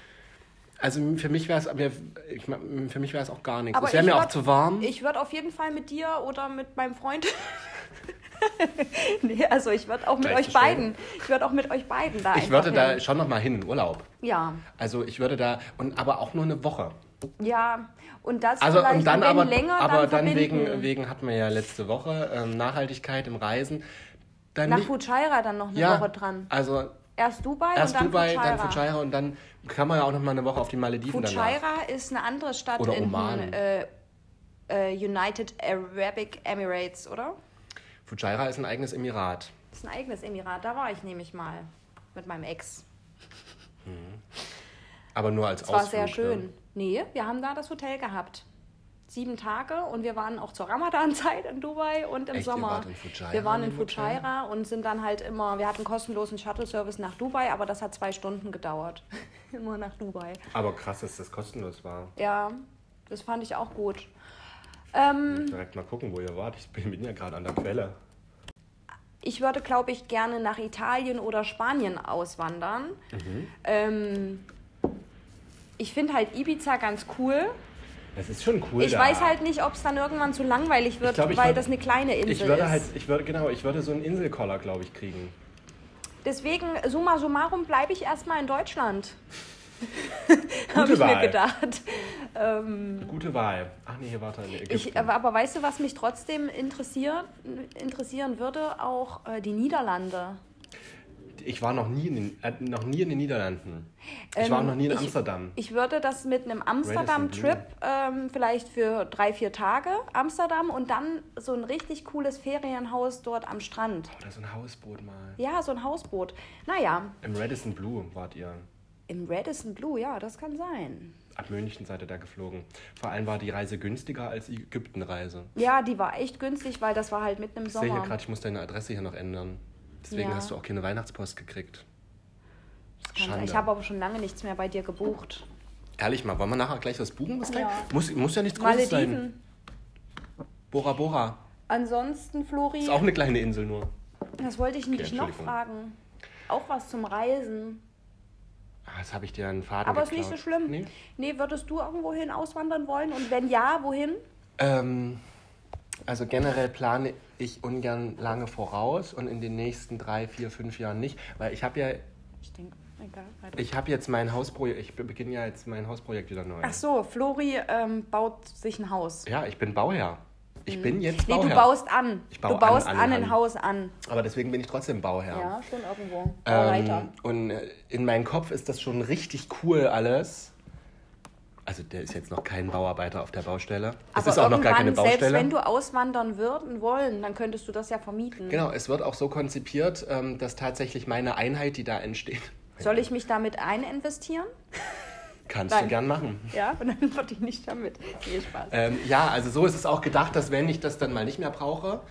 [SPEAKER 2] Also für mich wäre es, aber ich, mein, für mich wäre es auch gar nichts.
[SPEAKER 1] Aber
[SPEAKER 2] es wäre mir auch zu warm.
[SPEAKER 1] Ich würde auf jeden Fall mit dir oder mit meinem Freund. [laughs] nee, also ich würde auch mit
[SPEAKER 2] Gleich
[SPEAKER 1] euch beiden. Ich würde auch mit euch beiden da
[SPEAKER 2] Ich würde da
[SPEAKER 1] hin.
[SPEAKER 2] schon noch mal hin in Urlaub.
[SPEAKER 1] Ja,
[SPEAKER 2] Also ich würde da und aber auch nur eine Woche.
[SPEAKER 1] ja. Und das
[SPEAKER 2] Also
[SPEAKER 1] vielleicht
[SPEAKER 2] und dann aber
[SPEAKER 1] länger
[SPEAKER 2] aber
[SPEAKER 1] dann,
[SPEAKER 2] dann wegen wegen hatten wir ja letzte Woche ähm, Nachhaltigkeit im Reisen. Dann
[SPEAKER 1] Nach Fujairah dann noch eine
[SPEAKER 2] ja,
[SPEAKER 1] Woche dran.
[SPEAKER 2] Also
[SPEAKER 1] Erst Dubai
[SPEAKER 2] erst
[SPEAKER 1] und dann
[SPEAKER 2] Dubai,
[SPEAKER 1] Fujairah.
[SPEAKER 2] dann Fujairah und dann kann man ja auch noch mal eine Woche auf die Malediven.
[SPEAKER 1] Fujairah ist eine andere Stadt
[SPEAKER 2] Oder
[SPEAKER 1] in
[SPEAKER 2] Oman.
[SPEAKER 1] äh, äh, United Arabic Emirates, oder?
[SPEAKER 2] Fujairah ist ein eigenes Emirat.
[SPEAKER 1] Das ist ein eigenes Emirat. Da war ich nämlich mal mit meinem Ex.
[SPEAKER 2] Aber nur als
[SPEAKER 1] war
[SPEAKER 2] Ausflug.
[SPEAKER 1] sehr
[SPEAKER 2] ne?
[SPEAKER 1] schön. Nee, wir haben da das Hotel gehabt. Sieben Tage und wir waren auch zur Ramadan-Zeit in Dubai und im
[SPEAKER 2] Echt?
[SPEAKER 1] Sommer. wir waren
[SPEAKER 2] in?
[SPEAKER 1] Fujairah und sind dann halt immer, wir hatten kostenlosen Shuttle-Service nach Dubai, aber das hat zwei Stunden gedauert. [laughs] immer nach Dubai.
[SPEAKER 2] Aber krass, dass das kostenlos war.
[SPEAKER 1] Ja, das fand ich auch gut. Ähm,
[SPEAKER 2] Direkt mal gucken, wo ihr wart. Ich bin bin ja gerade an der Quelle.
[SPEAKER 1] ich würde, glaube ich, gerne nach Italien oder Spanien auswandern.
[SPEAKER 2] Mhm.
[SPEAKER 1] Ähm, ich finde halt Ibiza ganz cool.
[SPEAKER 2] Es ist schon cool
[SPEAKER 1] Ich
[SPEAKER 2] da.
[SPEAKER 1] weiß halt nicht, ob es dann irgendwann zu langweilig wird,
[SPEAKER 2] glaub,
[SPEAKER 1] weil
[SPEAKER 2] würd-
[SPEAKER 1] das eine kleine Insel
[SPEAKER 2] Ich würde
[SPEAKER 1] ist.
[SPEAKER 2] halt, ich würde, genau, ich würde so einen Inselkoller, glaube ich, kriegen.
[SPEAKER 1] Deswegen, summa summarum, bleibe ich erstmal in Deutschland. [laughs] Habe ich mir
[SPEAKER 2] Wahl.
[SPEAKER 1] gedacht. Ähm,
[SPEAKER 2] Gute Wahl. Ach nee, hier warte,
[SPEAKER 1] ich, aber, aber weißt du, was mich trotzdem interessiert, interessieren würde? Auch äh, die Niederlande.
[SPEAKER 2] Ich war noch nie in den, äh, noch nie in den Niederlanden. Ich war auch
[SPEAKER 1] Ähm,
[SPEAKER 2] noch nie in
[SPEAKER 1] ich-
[SPEAKER 2] Amsterdam.
[SPEAKER 1] Ich würde das mit einem Amsterdam-Trip ähm, vielleicht für drei, vier Tage Amsterdam und dann so ein richtig cooles Ferienhaus dort am Strand.
[SPEAKER 2] Oder so ein Hausboot mal.
[SPEAKER 1] Ja, so ein Hausboot. Naja,
[SPEAKER 2] Im Radisson Blue wart ihr.
[SPEAKER 1] im Radisson Blue, ja, das kann sein.
[SPEAKER 2] Ab München seid ihr da geflogen. Vor allem war die Reise günstiger als die Ägyptenreise.
[SPEAKER 1] Ja, die war echt günstig, weil das war halt mitten im
[SPEAKER 2] Ich sehe hier
[SPEAKER 1] Sommer.
[SPEAKER 2] gerade, ich muss deine Adresse hier noch ändern. Deswegen
[SPEAKER 1] Ja.
[SPEAKER 2] hast du auch keine Weihnachtspost gekriegt. Das ist. Schande.
[SPEAKER 1] Ich habe aber schon lange nichts mehr bei dir gebucht.
[SPEAKER 2] Ehrlich mal, wollen wir nachher gleich was buchen? Was
[SPEAKER 1] Ja.
[SPEAKER 2] Muss, muss ja nichts Großes sein. Bora Bora.
[SPEAKER 1] Ansonsten, Flori,
[SPEAKER 2] Ist auch eine kleine Insel nur.
[SPEAKER 1] das wollte ich dich noch fragen. Auch was zum Reisen.
[SPEAKER 2] Ah, Jetzt habe ich dir einen Faden
[SPEAKER 1] Aber ist
[SPEAKER 2] geklaut.
[SPEAKER 1] nicht so schlimm.
[SPEAKER 2] Nee?
[SPEAKER 1] Nee, würdest du irgendwohin auswandern wollen? Und wenn ja, wohin?
[SPEAKER 2] Ähm, also generell plane ich ungern lange voraus und in den nächsten drei, vier, fünf Jahren nicht, weil ich habe ja,
[SPEAKER 1] Ich denke, egal. weiter.
[SPEAKER 2] ich habe jetzt mein Hausprojekt, ich be- beginne ja jetzt mein Hausprojekt wieder neu.
[SPEAKER 1] Ach so, Flori ähm, baut sich ein Haus.
[SPEAKER 2] Ja, ich bin Bauherr. Ich bin jetzt
[SPEAKER 1] Nee,
[SPEAKER 2] Bauherr.
[SPEAKER 1] du baust an.
[SPEAKER 2] Ich baue
[SPEAKER 1] du baust
[SPEAKER 2] an,
[SPEAKER 1] an,
[SPEAKER 2] an,
[SPEAKER 1] ein. Haus an.
[SPEAKER 2] Aber deswegen bin ich trotzdem Bauherr.
[SPEAKER 1] Ja, schon irgendwo.
[SPEAKER 2] Ähm, und äh, in meinem Kopf ist das schon richtig cool alles. Also der ist jetzt noch kein Bauarbeiter auf der Baustelle. Es
[SPEAKER 1] Aber
[SPEAKER 2] ist auch noch gar keine
[SPEAKER 1] irgendwann, Selbst
[SPEAKER 2] Baustelle.
[SPEAKER 1] wenn du auswandern würden wollen, dann könntest du das ja vermieten.
[SPEAKER 2] Genau, es wird auch so konzipiert, ähm, dass tatsächlich meine Einheit, die da entsteht,
[SPEAKER 1] Soll ich mich damit eininvestieren? [laughs]
[SPEAKER 2] kannst
[SPEAKER 1] Nein.
[SPEAKER 2] du gern machen.
[SPEAKER 1] Ja, und [laughs] dann verdiene ich damit. Viel Spaß.
[SPEAKER 2] Ähm, ja, also so ist es auch gedacht, dass wenn ich das dann mal nicht mehr brauche,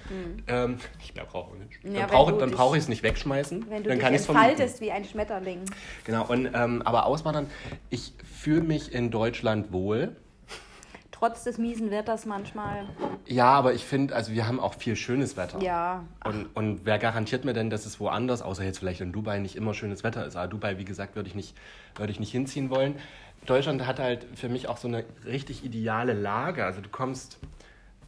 [SPEAKER 2] ähm, [laughs] nicht mehr brauche, nicht.
[SPEAKER 1] Hm. Ja,
[SPEAKER 2] dann brauche dann brauche ich es nicht wegschmeißen,
[SPEAKER 1] wenn du
[SPEAKER 2] dann
[SPEAKER 1] dich
[SPEAKER 2] kann ich
[SPEAKER 1] entfaltest wie ein Schmetterling.
[SPEAKER 2] Genau, und, ähm, aber auswandern, ich fühle mich in Deutschland wohl.
[SPEAKER 1] Trotz des miesen Wetters manchmal.
[SPEAKER 2] Ja, aber ich finde, also wir haben auch viel schönes Wetter.
[SPEAKER 1] Ja.
[SPEAKER 2] Und, und wer garantiert mir denn, dass es woanders, außer jetzt vielleicht in Dubai, nicht immer schönes Wetter ist? Aber Dubai, wie gesagt, würde ich nicht, würde ich nicht hinziehen wollen. Deutschland hat halt für mich auch so eine richtig ideale Lage. Also du kommst,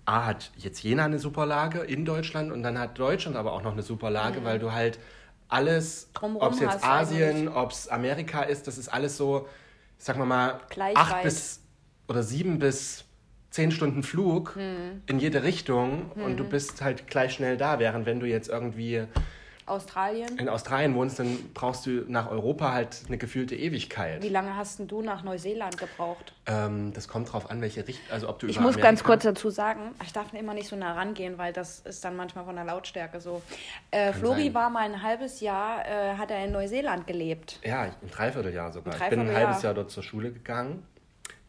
[SPEAKER 2] A hat jetzt Jena eine super Lage in Deutschland und dann hat Deutschland aber auch noch eine super Lage, weil du halt alles,
[SPEAKER 1] Mhm.
[SPEAKER 2] Ob es jetzt Asien, ob es Amerika ist, das ist alles so, sagen wir mal,
[SPEAKER 1] Gleich
[SPEAKER 2] acht
[SPEAKER 1] weit.
[SPEAKER 2] bis oder sieben bis zehn Stunden Flug
[SPEAKER 1] Hm.
[SPEAKER 2] in jede Richtung und du bist halt gleich schnell da, während wenn du jetzt irgendwie
[SPEAKER 1] Australien.
[SPEAKER 2] in Australien wohnst, dann brauchst du nach Europa halt eine gefühlte Ewigkeit.
[SPEAKER 1] Wie lange hast denn du nach Neuseeland gebraucht?
[SPEAKER 2] Ähm, das kommt drauf an, welche Richtung, also ob du
[SPEAKER 1] Ich muss
[SPEAKER 2] Amerika-
[SPEAKER 1] ganz kurz dazu sagen, ich darf immer nicht so nah rangehen, weil das ist dann manchmal von der Lautstärke so. Äh, Flori
[SPEAKER 2] sein.
[SPEAKER 1] war mal ein halbes Jahr, äh, hat er in Neuseeland gelebt.
[SPEAKER 2] Ja, ein Dreivierteljahr sogar.
[SPEAKER 1] Ein
[SPEAKER 2] ich bin ein
[SPEAKER 1] Dreivierteljahr.
[SPEAKER 2] halbes Jahr dort zur Schule gegangen,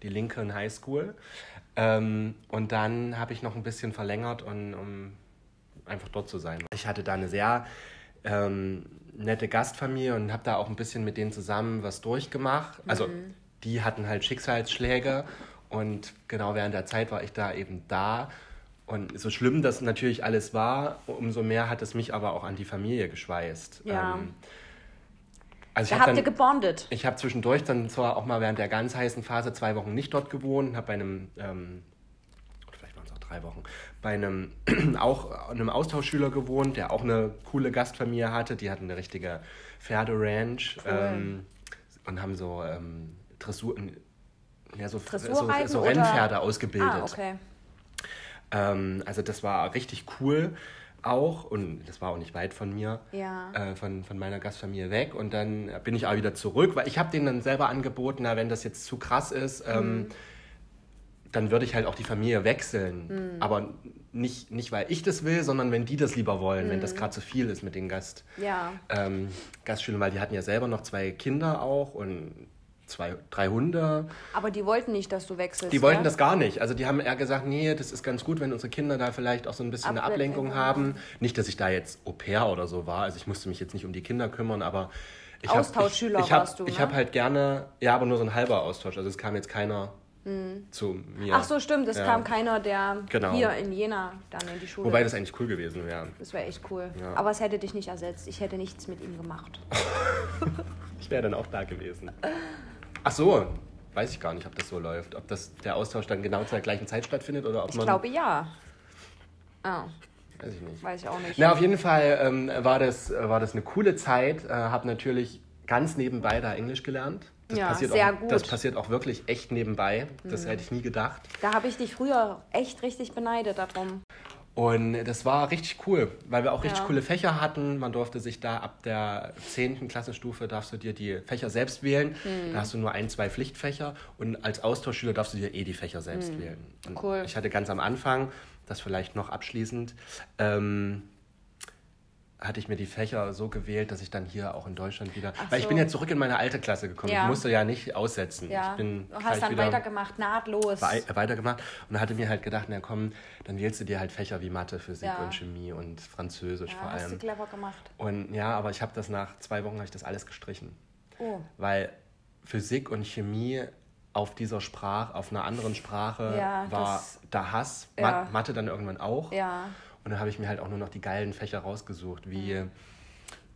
[SPEAKER 2] die Lincoln High School. Ähm, und dann habe ich noch ein bisschen verlängert, und, um einfach dort zu sein. Ich hatte da eine sehr ähm, nette Gastfamilie und habe da auch ein bisschen mit denen zusammen was durchgemacht. Also die hatten halt Schicksalsschläge und genau während der Zeit war ich da eben da. Und so schlimm das natürlich alles war, umso mehr hat es mich aber auch an die Familie geschweißt.
[SPEAKER 1] Ja.
[SPEAKER 2] Ähm, also ich
[SPEAKER 1] Da
[SPEAKER 2] hab
[SPEAKER 1] habt ihr
[SPEAKER 2] dann-
[SPEAKER 1] gebondet.
[SPEAKER 2] ich habe zwischendurch dann zwar auch mal während der ganz heißen Phase zwei Wochen nicht dort gewohnt, habe bei einem, ähm, vielleicht waren es auch drei Wochen, bei einem [clears throat] auch einem Austauschschüler gewohnt, der auch eine coole Gastfamilie hatte. Die hatten eine richtige Pferderanch ähm, und haben so ähm, Dressur, ja, so, so, so Rennpferde ausgebildet.
[SPEAKER 1] Ah, okay.
[SPEAKER 2] Ähm, also das war richtig cool auch und das war auch nicht weit von mir,
[SPEAKER 1] Ja.
[SPEAKER 2] äh, von, von meiner Gastfamilie weg und dann bin ich auch wieder zurück, weil ich habe denen dann selber angeboten, na, wenn das jetzt zu krass ist, ähm, dann würde ich halt auch die Familie wechseln, aber nicht, nicht, weil ich das will, sondern wenn die das lieber wollen, wenn das gerade zu viel ist mit den Gast,
[SPEAKER 1] Ja.
[SPEAKER 2] ähm, Gastschülern, weil die hatten ja selber noch zwei Kinder auch und zwei, drei Hunde.
[SPEAKER 1] Aber die wollten nicht, dass du wechselst.
[SPEAKER 2] Die wollten
[SPEAKER 1] ja?
[SPEAKER 2] das gar nicht. Also die haben eher gesagt, nee, das ist ganz gut, wenn unsere Kinder da vielleicht auch so ein bisschen eine
[SPEAKER 1] Ablenkung
[SPEAKER 2] Ablenkung haben. Nicht, dass ich da jetzt Au pair oder so war. Also ich musste mich jetzt nicht um die Kinder kümmern, aber ich hab-
[SPEAKER 1] Austauschschüler
[SPEAKER 2] ich, ich hab,
[SPEAKER 1] warst du,
[SPEAKER 2] Ich
[SPEAKER 1] ne?
[SPEAKER 2] habe halt gerne, ja, aber nur so ein halber Austausch. Also es kam jetzt keiner zu mir.
[SPEAKER 1] Ach so, stimmt. Es
[SPEAKER 2] Ja.
[SPEAKER 1] kam keiner, der
[SPEAKER 2] Genau.
[SPEAKER 1] hier in Jena dann in die Schule.
[SPEAKER 2] Wobei das eigentlich cool gewesen wäre.
[SPEAKER 1] das wäre echt cool.
[SPEAKER 2] Ja.
[SPEAKER 1] Aber es hätte dich nicht ersetzt. Ich hätte nichts mit ihm gemacht. [laughs]
[SPEAKER 2] Ich wäre dann auch da gewesen. Ach so, weiß ich gar nicht, ob das so läuft. Ob das, der Austausch dann genau zur gleichen Zeit stattfindet oder ob
[SPEAKER 1] Ich
[SPEAKER 2] man...
[SPEAKER 1] glaube ja. Ah,
[SPEAKER 2] Weiß ich nicht.
[SPEAKER 1] weiß ich auch nicht.
[SPEAKER 2] Na, auf jeden Fall ähm, war, das, war das eine coole Zeit. Äh, habe natürlich ganz nebenbei da Englisch gelernt. Das
[SPEAKER 1] Ja,
[SPEAKER 2] passiert
[SPEAKER 1] sehr
[SPEAKER 2] auch,
[SPEAKER 1] gut. Mhm.
[SPEAKER 2] Das passiert auch wirklich echt nebenbei. Das hätte ich nie gedacht.
[SPEAKER 1] Da habe ich dich früher echt richtig beneidet darum.
[SPEAKER 2] Und das war richtig cool, weil wir auch richtig
[SPEAKER 1] Ja.
[SPEAKER 2] coole Fächer hatten. Man durfte sich da ab der 10. Klassenstufe darfst du dir die Fächer selbst wählen.
[SPEAKER 1] Hm.
[SPEAKER 2] Da hast du nur ein, zwei Pflichtfächer und als Austauschschüler darfst du dir eh die Fächer selbst wählen. Und.
[SPEAKER 1] Cool.
[SPEAKER 2] Ich hatte ganz am Anfang, das vielleicht noch abschließend, ähm, hatte ich mir die Fächer so gewählt, dass ich dann hier auch in Deutschland wieder.
[SPEAKER 1] Ach
[SPEAKER 2] weil ich
[SPEAKER 1] so.
[SPEAKER 2] bin ja zurück in meine alte Klasse gekommen.
[SPEAKER 1] Ja.
[SPEAKER 2] Ich musste ja nicht aussetzen.
[SPEAKER 1] Ja.
[SPEAKER 2] Ich bin
[SPEAKER 1] du hast dann weitergemacht, nahtlos.
[SPEAKER 2] wei- weitergemacht und hatte mir halt gedacht, na komm, dann wählst du dir halt Fächer wie Mathe, Physik
[SPEAKER 1] Ja.
[SPEAKER 2] und Chemie und Französisch
[SPEAKER 1] ja,
[SPEAKER 2] vor
[SPEAKER 1] hast du
[SPEAKER 2] allem.
[SPEAKER 1] clever gemacht.
[SPEAKER 2] Und ja, aber ich habe das nach zwei Wochen habe ich das alles gestrichen,
[SPEAKER 1] Oh.
[SPEAKER 2] weil Physik und Chemie auf dieser Sprache, auf einer anderen Sprache war
[SPEAKER 1] das-
[SPEAKER 2] da Hass. Mathe dann irgendwann auch.
[SPEAKER 1] Ja.
[SPEAKER 2] Und dann habe ich mir halt auch nur noch die geilen Fächer rausgesucht, wie
[SPEAKER 1] Mhm.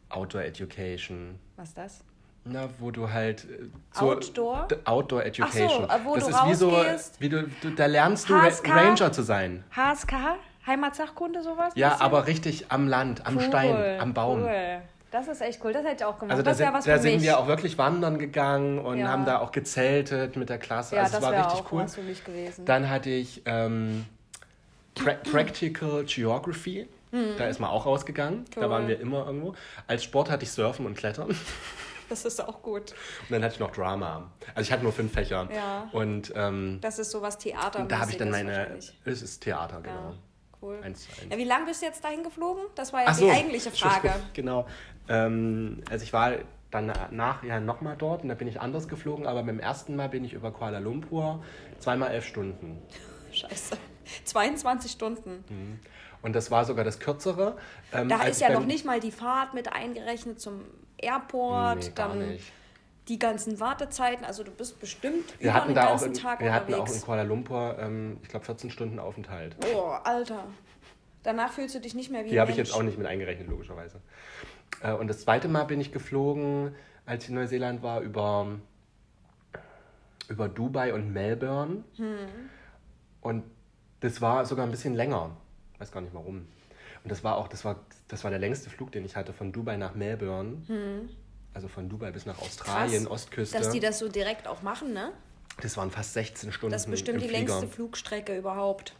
[SPEAKER 2] Outdoor Education.
[SPEAKER 1] Was ist das?
[SPEAKER 2] Na, wo du halt äh,
[SPEAKER 1] Outdoor?
[SPEAKER 2] D- Outdoor Education.
[SPEAKER 1] äh, wo
[SPEAKER 2] das
[SPEAKER 1] du
[SPEAKER 2] ist wie so, wie du, du da lernst du
[SPEAKER 1] HSK?
[SPEAKER 2] Ranger zu sein.
[SPEAKER 1] HSK? Heimatsachkunde, sowas?
[SPEAKER 2] Ja,
[SPEAKER 1] Bisschen?
[SPEAKER 2] aber richtig am Land, am
[SPEAKER 1] Cool,
[SPEAKER 2] Stein, am Baum.
[SPEAKER 1] Cool. Das ist echt cool. Das hätte ich auch gemacht.
[SPEAKER 2] Also da,
[SPEAKER 1] das
[SPEAKER 2] sind,
[SPEAKER 1] was
[SPEAKER 2] da sind
[SPEAKER 1] mich.
[SPEAKER 2] wir auch wirklich wandern gegangen und
[SPEAKER 1] Ja.
[SPEAKER 2] haben da auch gezeltet mit der Klasse.
[SPEAKER 1] ja,
[SPEAKER 2] also
[SPEAKER 1] das
[SPEAKER 2] es war richtig
[SPEAKER 1] auch
[SPEAKER 2] cool.
[SPEAKER 1] was für mich gewesen.
[SPEAKER 2] Dann hatte ich ähm, pra Practical Geography. Da ist man auch rausgegangen. Da.
[SPEAKER 1] Cool.
[SPEAKER 2] waren wir immer irgendwo. Als Sport hatte ich Surfen und Klettern. Und [laughs]
[SPEAKER 1] das ist auch gut.
[SPEAKER 2] dann hatte ich noch Drama. Also ich hatte nur fünf Fächer.
[SPEAKER 1] Ja.
[SPEAKER 2] Und ähm,
[SPEAKER 1] Das ist sowas Theater.
[SPEAKER 2] da habe ich dann meine. Es ist Theater, genau.
[SPEAKER 1] Ja, cool.
[SPEAKER 2] Eins zu eins.
[SPEAKER 1] Ja, wie lange bist du jetzt dahin geflogen? Das war ja
[SPEAKER 2] Ach
[SPEAKER 1] die
[SPEAKER 2] so,
[SPEAKER 1] eigentliche [laughs] Frage.
[SPEAKER 2] Genau. Ähm, also ich war dann nachher nochmal dort und da bin ich anders geflogen, aber beim ersten Mal bin ich über Kuala Lumpur zweimal elf Stunden. [laughs]
[SPEAKER 1] Scheiße. 22 Stunden.
[SPEAKER 2] Und das war sogar das kürzere. Ähm,
[SPEAKER 1] Da ist ja noch nicht mal die Fahrt mit eingerechnet zum Airport,
[SPEAKER 2] Nee,
[SPEAKER 1] dann
[SPEAKER 2] nicht.
[SPEAKER 1] die ganzen Wartezeiten. Also du bist bestimmt
[SPEAKER 2] Wir
[SPEAKER 1] über
[SPEAKER 2] hatten
[SPEAKER 1] den
[SPEAKER 2] da auch
[SPEAKER 1] ganzen
[SPEAKER 2] in,
[SPEAKER 1] Tag
[SPEAKER 2] wir hatten auch in. Kuala Lumpur, ähm, ich glaube, 14 Stunden Aufenthalt.
[SPEAKER 1] Oh, Alter. Danach fühlst du dich nicht mehr wie
[SPEAKER 2] Die habe ich jetzt auch nicht mit eingerechnet, logischerweise. Äh, und das zweite Mal bin ich geflogen, als ich in Neuseeland war, über, über Dubai und Melbourne.
[SPEAKER 1] Hm.
[SPEAKER 2] Und das war sogar ein bisschen länger. Weiß gar nicht warum. Und das war auch, das war, das war der längste Flug, den ich hatte, von Dubai nach Melbourne. Also von Dubai bis nach Australien,
[SPEAKER 1] Hm. Krass,
[SPEAKER 2] Ostküste.
[SPEAKER 1] Dass die das so direkt auch machen, ne?
[SPEAKER 2] Das waren fast 16 Stunden.
[SPEAKER 1] Das ist bestimmt
[SPEAKER 2] im
[SPEAKER 1] die
[SPEAKER 2] Flieger.
[SPEAKER 1] längste Flugstrecke überhaupt.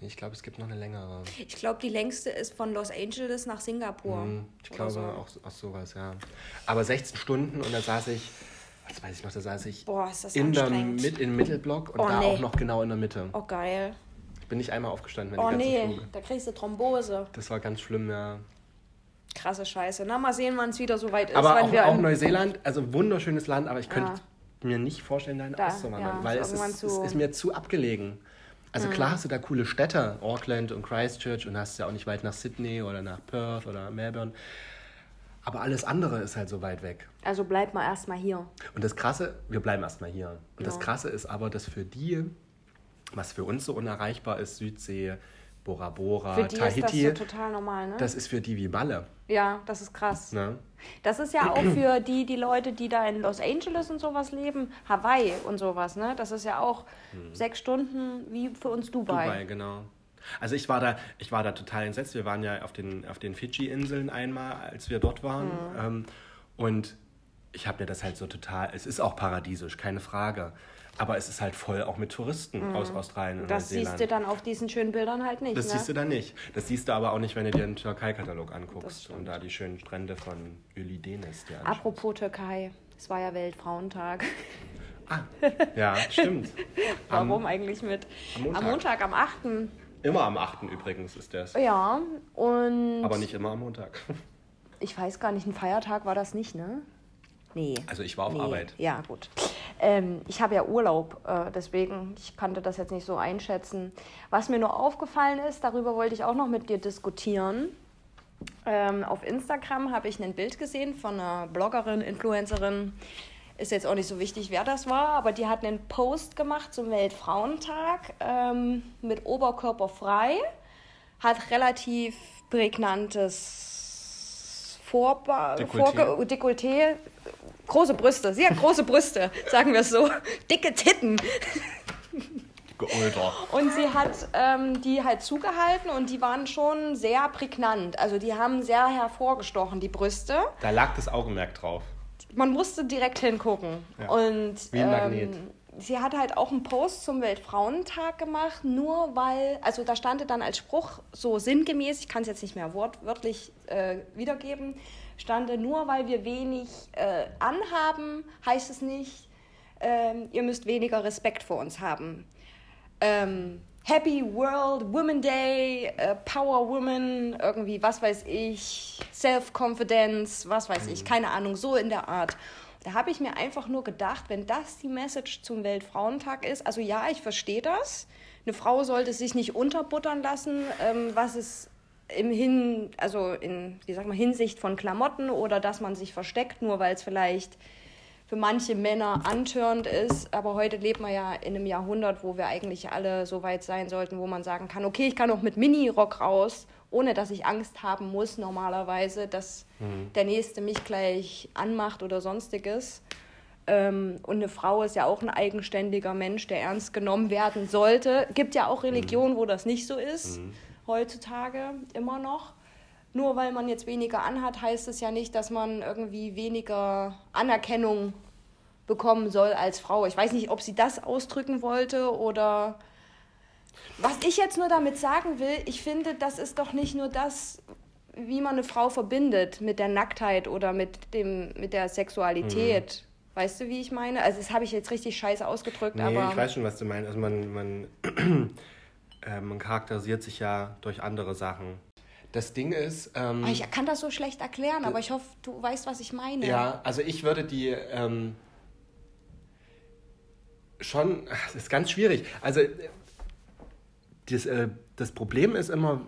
[SPEAKER 2] Ich glaube, es gibt noch eine längere.
[SPEAKER 1] Ich glaube, die längste ist von Los Angeles nach Singapur.
[SPEAKER 2] Hm, Ich glaube
[SPEAKER 1] so.
[SPEAKER 2] auch, auch sowas, ja. Aber 16 Stunden und da saß ich, was weiß ich noch, da saß ich
[SPEAKER 1] Boah, ist das
[SPEAKER 2] in der, mit, im Mittelblock und
[SPEAKER 1] Oh,
[SPEAKER 2] da
[SPEAKER 1] nee.
[SPEAKER 2] auch noch genau in der Mitte.
[SPEAKER 1] Oh, geil.
[SPEAKER 2] Bin nicht einmal aufgestanden, wenn
[SPEAKER 1] Oh, nee,
[SPEAKER 2] Flüge.
[SPEAKER 1] da kriegst du Thrombose.
[SPEAKER 2] Das war ganz schlimm, ja.
[SPEAKER 1] Krasse Scheiße. Na, mal sehen, wann es wieder soweit ist.
[SPEAKER 2] Aber auch,
[SPEAKER 1] wir
[SPEAKER 2] auch
[SPEAKER 1] in-
[SPEAKER 2] Neuseeland, also wunderschönes Land, aber ich könnte
[SPEAKER 1] Ja.
[SPEAKER 2] mir nicht vorstellen, dahin
[SPEAKER 1] Da,
[SPEAKER 2] auszuwandern,
[SPEAKER 1] ja,
[SPEAKER 2] weil es ist, es
[SPEAKER 1] zu- Mhm.
[SPEAKER 2] ist mir zu abgelegen. Also klar hast du da coole Städte, Auckland und Christchurch und hast ja auch nicht weit nach Sydney oder nach Perth oder Melbourne. Aber alles andere ist halt so weit weg.
[SPEAKER 1] Also bleib mal erstmal hier.
[SPEAKER 2] Und das Krasse, wir bleiben erstmal hier. Und das
[SPEAKER 1] Ja.
[SPEAKER 2] Krasse ist aber, dass für die, was für uns so unerreichbar ist, Südsee, Bora Bora,
[SPEAKER 1] Für die
[SPEAKER 2] Tahiti,
[SPEAKER 1] ist das so total normal, ne?
[SPEAKER 2] das ist für die wie Balle.
[SPEAKER 1] ja, das ist krass.
[SPEAKER 2] Ne?
[SPEAKER 1] Das ist ja auch für die, die Leute, die da in Los Angeles und sowas leben, Hawaii und sowas, ne? Das ist ja auch sechs Stunden wie für uns Dubai.
[SPEAKER 2] Dubai, genau. Also ich war da, ich war da total entsetzt. Wir waren ja auf den, auf den Fidschi-Inseln einmal, als wir dort waren.
[SPEAKER 1] Mhm.
[SPEAKER 2] Ähm, und ich habe mir das halt so total, es ist auch paradiesisch, keine Frage. Aber es ist halt voll auch mit Touristen aus Australien und
[SPEAKER 1] Mhm. Das siehst du dann auf diesen schönen Bildern halt nicht,
[SPEAKER 2] Das
[SPEAKER 1] ne?
[SPEAKER 2] siehst du dann nicht. Das siehst du aber auch nicht, wenn du dir den Türkei-Katalog anguckst und da die schönen Strände von Ölidenis dir anschaust.
[SPEAKER 1] Apropos Türkei, es war ja Weltfrauentag.
[SPEAKER 2] Ah, [laughs] ja, stimmt.
[SPEAKER 1] Warum eigentlich mit?
[SPEAKER 2] am Montag.
[SPEAKER 1] Am Montag, am 8.
[SPEAKER 2] Immer am 8. übrigens ist das.
[SPEAKER 1] Ja, und
[SPEAKER 2] Aber nicht immer am Montag.
[SPEAKER 1] ich weiß gar nicht, ein Feiertag war das nicht, ne? Nee.
[SPEAKER 2] Also ich war auf
[SPEAKER 1] nee.
[SPEAKER 2] Arbeit.
[SPEAKER 1] Ja, gut. Ähm, ich habe ja Urlaub, äh, deswegen, ich kannte das jetzt nicht so einschätzen. Was mir nur aufgefallen ist, darüber wollte ich auch noch mit dir diskutieren. Ähm, auf Instagram habe ich ein Bild gesehen von einer Bloggerin, Influencerin. Ist jetzt auch nicht so wichtig, wer das war, aber die hat einen Post gemacht zum Weltfrauentag ähm, mit Oberkörper frei. Hat relativ prägnantes Vorba
[SPEAKER 2] Dekolleté.
[SPEAKER 1] Vorge Dekolleté. Große Brüste, sie hat große Brüste, sagen wir es so. Dicke Titten.
[SPEAKER 2] Geolter.
[SPEAKER 1] Und sie hat ähm, die halt zugehalten und die waren schon sehr prägnant. Also die haben sehr hervorgestochen, die Brüste.
[SPEAKER 2] Da lag das Augenmerk drauf.
[SPEAKER 1] Man musste direkt hingucken.
[SPEAKER 2] Ja.
[SPEAKER 1] Und
[SPEAKER 2] Wie ein Magnet.
[SPEAKER 1] ähm, sie hat halt auch einen Post zum Weltfrauentag gemacht, nur weil, also da stand dann als Spruch so sinngemäß, ich kann es jetzt nicht mehr wortwörtlich äh, wiedergeben, stande nur weil wir wenig äh, anhaben, heißt es nicht, ähm, ihr müsst weniger Respekt vor uns haben. Ähm, Happy World Women Day, äh, Power Woman, irgendwie, was weiß ich, Self-Confidence, was weiß ich, keine Ahnung, so in der Art. Da habe ich mir einfach nur gedacht, wenn das die Message zum Weltfrauentag ist, also ja, ich verstehe das. Eine Frau sollte sich nicht unterbuttern lassen, ähm, was es im Hin, also in, wie sag mal, Hinsicht von Klamotten oder dass man sich versteckt, nur weil es vielleicht für manche Männer antörend ist. Aber heute leben wir ja in einem Jahrhundert, wo wir eigentlich alle so weit sein sollten, wo man sagen kann, okay, ich kann auch mit Mini-Rock raus, ohne dass ich Angst haben muss normalerweise, dass der Nächste mich gleich anmacht oder sonstiges. Ähm, und eine Frau ist ja auch ein eigenständiger Mensch, der ernst genommen werden sollte. Gibt ja auch Religionen, wo das nicht so ist, heutzutage immer noch. Nur weil man jetzt weniger anhat, heißt es ja nicht, dass man irgendwie weniger Anerkennung bekommen soll als Frau. Ich weiß nicht, ob sie das ausdrücken wollte oder was ich jetzt nur damit sagen will, ich finde, das ist doch nicht nur das, wie man eine Frau verbindet mit der Nacktheit oder mit, dem, mit der Sexualität. Weißt du, wie ich meine? Also, das habe ich jetzt richtig scheiße ausgedrückt,
[SPEAKER 2] Nee,
[SPEAKER 1] aber.
[SPEAKER 2] ich weiß schon, was du meinst. Also man, man, äh, man charakterisiert sich ja durch andere Sachen. Das Ding ist, ähm,
[SPEAKER 1] Ah, ich kann das so schlecht erklären, aber ich hoffe, du weißt, was ich meine.
[SPEAKER 2] ja, also ich würde die ähm, schon, [laughs] das ist ganz schwierig. Also das, äh, das Problem ist immer,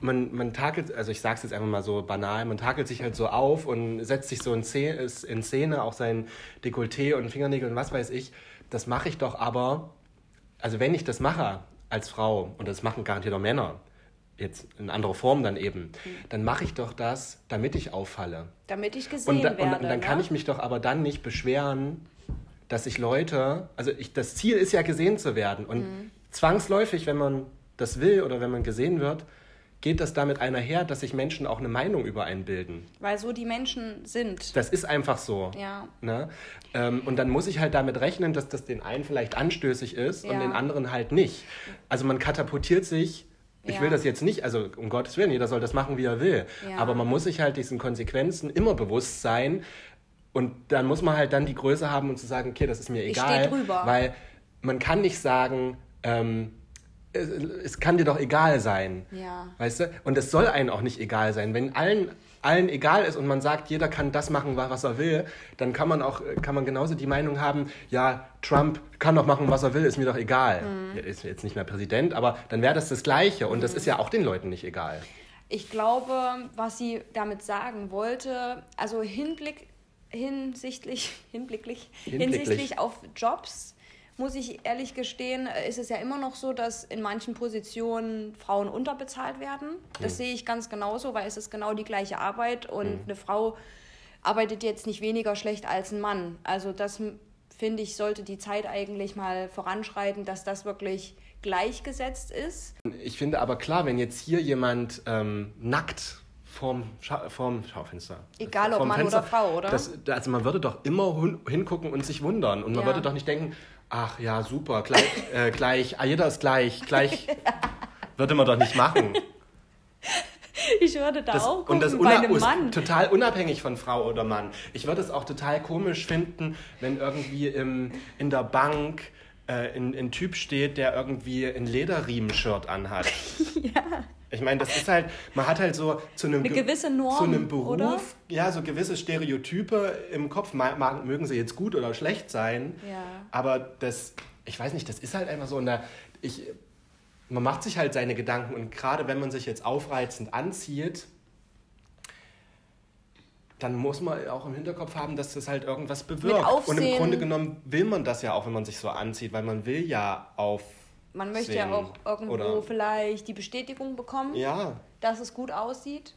[SPEAKER 2] man, man takelt, also ich sag's jetzt einfach mal so banal, man takelt sich halt so auf und setzt sich so in Szene, in Szene auch sein Dekolleté und Fingernägel und was weiß ich. Das mache ich doch aber, also wenn ich das mache als Frau, und das machen garantiert auch Männer, jetzt in anderer Form dann eben, dann mache ich doch das, damit ich auffalle.
[SPEAKER 1] Damit ich gesehen
[SPEAKER 2] Und, da, und,
[SPEAKER 1] werde.
[SPEAKER 2] und dann kann
[SPEAKER 1] ne?
[SPEAKER 2] ich mich doch aber dann nicht beschweren, dass ich Leute, also ich, das Ziel ist ja gesehen zu werden. Und
[SPEAKER 1] Mhm.
[SPEAKER 2] zwangsläufig, wenn man das will oder wenn man gesehen wird, geht das damit einher, dass sich Menschen auch eine Meinung über einen bilden.
[SPEAKER 1] Weil so die Menschen sind.
[SPEAKER 2] Das ist einfach so.
[SPEAKER 1] Ja.
[SPEAKER 2] Ne? Ähm, und dann muss ich halt damit rechnen, dass das den einen vielleicht anstößig ist und
[SPEAKER 1] Ja.
[SPEAKER 2] den anderen halt nicht. Also man katapultiert sich. Ich
[SPEAKER 1] Ja.
[SPEAKER 2] will das jetzt nicht, also um Gottes Willen, jeder soll das machen, wie er will.
[SPEAKER 1] Ja.
[SPEAKER 2] Aber man muss sich halt diesen Konsequenzen immer bewusst sein. Und dann muss man halt dann die Größe haben und zu sagen, okay, das ist mir
[SPEAKER 1] Ich
[SPEAKER 2] egal.
[SPEAKER 1] steh drüber.
[SPEAKER 2] Weil man kann nicht sagen, ähm, es, kann dir doch egal sein.
[SPEAKER 1] Ja.
[SPEAKER 2] Weißt du? Und es soll einem auch nicht egal sein. Wenn allen, allen egal ist und man sagt, jeder kann das machen, wa- was er will, dann kann man auch kann man genauso die Meinung haben, ja, Trump kann doch machen, was er will, ist mir doch egal.
[SPEAKER 1] Mhm.
[SPEAKER 2] Er ist jetzt nicht mehr Präsident, aber dann wäre das das Gleiche. Und das ist ja auch den Leuten nicht egal.
[SPEAKER 1] Ich glaube, was sie damit sagen wollte, also Hinblick, hinsichtlich, [laughs] hinblicklich,
[SPEAKER 2] Hinblicklich.
[SPEAKER 1] hinsichtlich auf Jobs, muss ich ehrlich gestehen, äh, ist es ja immer noch so, dass in manchen Positionen Frauen unterbezahlt werden. Das sehe ich ganz genauso, weil es ist genau die gleiche Arbeit und eine Frau arbeitet jetzt nicht weniger schlecht als ein Mann. Also das finde ich, sollte die Zeit eigentlich mal voranschreiten, dass das wirklich gleichgesetzt ist.
[SPEAKER 2] Ich finde aber klar, wenn jetzt hier jemand ähm, nackt vorm, Scha vorm Schaufenster.
[SPEAKER 1] Egal, ob Mann oder Frau, oder?
[SPEAKER 2] Das, also man würde doch immer hingucken und sich wundern. Und man
[SPEAKER 1] Ja.
[SPEAKER 2] würde doch nicht denken, ach ja, super, gleich, äh, gleich ah, jeder ist gleich, gleich. [laughs] Würde man doch nicht machen.
[SPEAKER 1] Ich würde da
[SPEAKER 2] Das,
[SPEAKER 1] auch gucken,
[SPEAKER 2] und das
[SPEAKER 1] bei einem Mann.
[SPEAKER 2] total unabhängig von Frau oder Mann. Ich würde es auch total komisch finden, wenn irgendwie im, in der Bank äh, ein, ein Typ steht, der irgendwie ein Lederriemen-Shirt anhat. [laughs]
[SPEAKER 1] Ja.
[SPEAKER 2] Ich meine, das ist halt, man hat halt so zu einem,
[SPEAKER 1] Eine
[SPEAKER 2] Ge-
[SPEAKER 1] gewisse Norm,
[SPEAKER 2] zu einem Beruf,
[SPEAKER 1] oder?
[SPEAKER 2] ja, so gewisse Stereotype im Kopf, mögen sie jetzt gut oder schlecht sein,
[SPEAKER 1] Ja.
[SPEAKER 2] aber das, ich weiß nicht, das ist halt einfach so, und da, ich, man macht sich halt seine Gedanken und gerade wenn man sich jetzt aufreizend anzieht, dann muss man auch im Hinterkopf haben, dass das halt irgendwas bewirkt. Und im. Grunde genommen will man das ja auch, wenn man sich so anzieht, weil man will ja auf
[SPEAKER 1] Man möchte ja
[SPEAKER 2] sehen.
[SPEAKER 1] auch irgendwo
[SPEAKER 2] Oder-
[SPEAKER 1] vielleicht die Bestätigung bekommen,
[SPEAKER 2] ja,
[SPEAKER 1] dass es gut aussieht.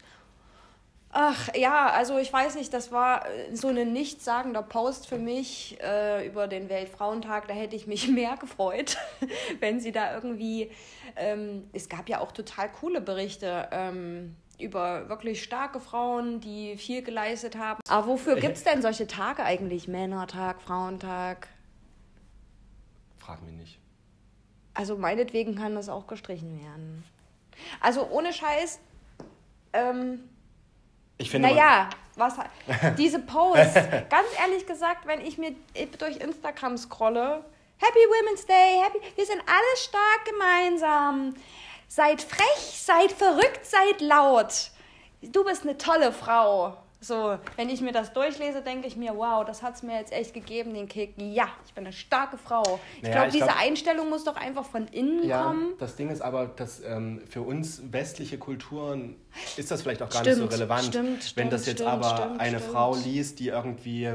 [SPEAKER 1] Ach ja, also ich weiß nicht, das war äh, so ein nichtssagender Post für mich äh, über den Weltfrauentag. Da hätte ich mich [laughs] mehr gefreut, [laughs] wenn sie da irgendwie. Ähm, es gab ja auch total coole Berichte ähm, über wirklich starke Frauen, die viel geleistet haben. Aber wofür gibt es denn solche Tage eigentlich? Männertag, Frauentag?
[SPEAKER 2] frag mich nicht.
[SPEAKER 1] Also meinetwegen kann das auch gestrichen werden. Also ohne Scheiß. Ähm,
[SPEAKER 2] Ich finde,
[SPEAKER 1] naja, was [laughs] diese Posts, ganz ehrlich gesagt, wenn ich mir durch Instagram scrolle, Happy Women's Day, happy, wir sind alle stark gemeinsam. Seid frech, seid verrückt, seid laut. Du bist eine tolle Frau. So, wenn ich mir das durchlese, denke ich mir, wow, das hat es mir jetzt echt gegeben, den Kick. Ja, ich bin eine starke Frau. Ich
[SPEAKER 2] Naja,
[SPEAKER 1] glaube, diese
[SPEAKER 2] glaub-
[SPEAKER 1] Einstellung muss doch einfach von innen
[SPEAKER 2] Ja,
[SPEAKER 1] kommen.
[SPEAKER 2] das Ding ist aber, dass ähm, für uns westliche Kulturen ist das vielleicht auch gar
[SPEAKER 1] Stimmt,
[SPEAKER 2] nicht so relevant.
[SPEAKER 1] stimmt,
[SPEAKER 2] Wenn das jetzt
[SPEAKER 1] stimmt,
[SPEAKER 2] aber eine. Frau liest, die irgendwie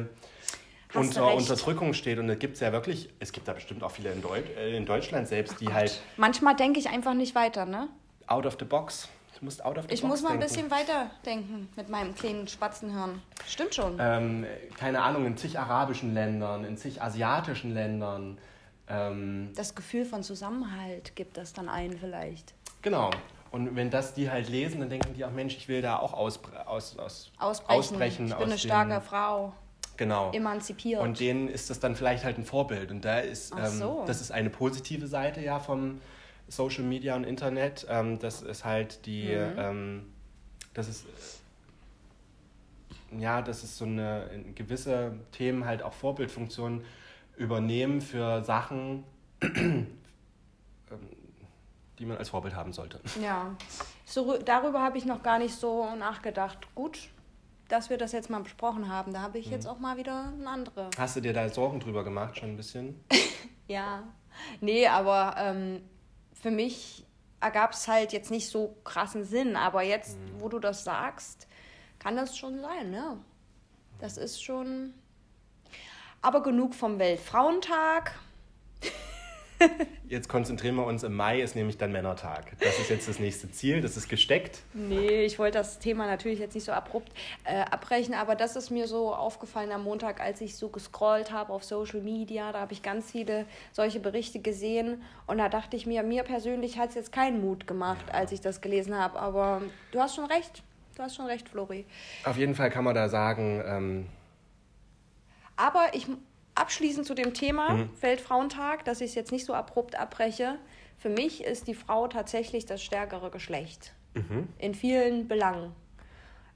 [SPEAKER 1] du
[SPEAKER 2] unter. Unterdrückung steht, und da gibt es ja wirklich, es gibt da bestimmt auch viele in, Deut äh, in Deutschland selbst, die halt
[SPEAKER 1] Manchmal denke ich einfach nicht weiter, ne?
[SPEAKER 2] out of the box. Du musst out of the
[SPEAKER 1] Ich
[SPEAKER 2] box
[SPEAKER 1] muss mal ein
[SPEAKER 2] denken.
[SPEAKER 1] bisschen weiter denken mit meinem kleinen Spatzenhirn. Stimmt schon.
[SPEAKER 2] Ähm, keine Ahnung, in zig arabischen Ländern, in zig asiatischen Ländern. Ähm,
[SPEAKER 1] Das Gefühl von Zusammenhalt gibt das dann ein vielleicht.
[SPEAKER 2] Genau. Und wenn das die halt lesen, dann denken die, ach Mensch, ich will da auch ausbre aus, aus,
[SPEAKER 1] Ausbrechen.
[SPEAKER 2] ausbrechen.
[SPEAKER 1] ich bin eine starke Frau.
[SPEAKER 2] Genau.
[SPEAKER 1] Emanzipiert.
[SPEAKER 2] Und denen ist das dann vielleicht halt ein Vorbild. Und da ist,
[SPEAKER 1] Ach
[SPEAKER 2] ähm,
[SPEAKER 1] so.
[SPEAKER 2] das ist eine positive Seite ja vom Social Media und Internet. Ähm, das ist halt die,
[SPEAKER 1] Mhm.
[SPEAKER 2] ähm, das ist, ja, das ist so eine, in gewisse Themen halt auch Vorbildfunktionen übernehmen für Sachen, [clears throat] ähm, die man als Vorbild haben sollte.
[SPEAKER 1] Ja. So, darüber habe ich noch gar nicht so nachgedacht. Gut, dass wir das jetzt mal besprochen haben. Da habe ich jetzt auch mal wieder eine andere.
[SPEAKER 2] Hast du dir da Sorgen drüber gemacht, schon ein bisschen? [laughs]
[SPEAKER 1] Ja. Nee, aber ähm, für mich ergab es halt jetzt nicht so krassen Sinn. Aber jetzt, wo du das sagst, kann das schon sein, ne? Das ist schon. Aber genug vom Weltfrauentag. [laughs] [laughs]
[SPEAKER 2] Jetzt konzentrieren wir uns. Im Mai ist nämlich dann Männertag. Das ist jetzt das nächste Ziel. Das ist gesteckt.
[SPEAKER 1] Nee, ich wollte das Thema natürlich jetzt nicht so abrupt äh, abbrechen, aber das ist mir so aufgefallen am Montag, als ich so gescrollt habe auf Social Media. Da habe ich ganz viele solche Berichte gesehen und da dachte ich mir, mir persönlich hat es jetzt keinen Mut gemacht, ja. als ich das gelesen habe. Aber du hast schon recht. Du hast schon recht, Flori.
[SPEAKER 2] Auf jeden Fall kann man da sagen. Ähm
[SPEAKER 1] aber ich abschließend zu dem Thema mhm. Weltfrauentag, dass ich es jetzt nicht so abrupt abbreche. Für mich ist die Frau tatsächlich das stärkere Geschlecht. Mhm. In vielen Belangen.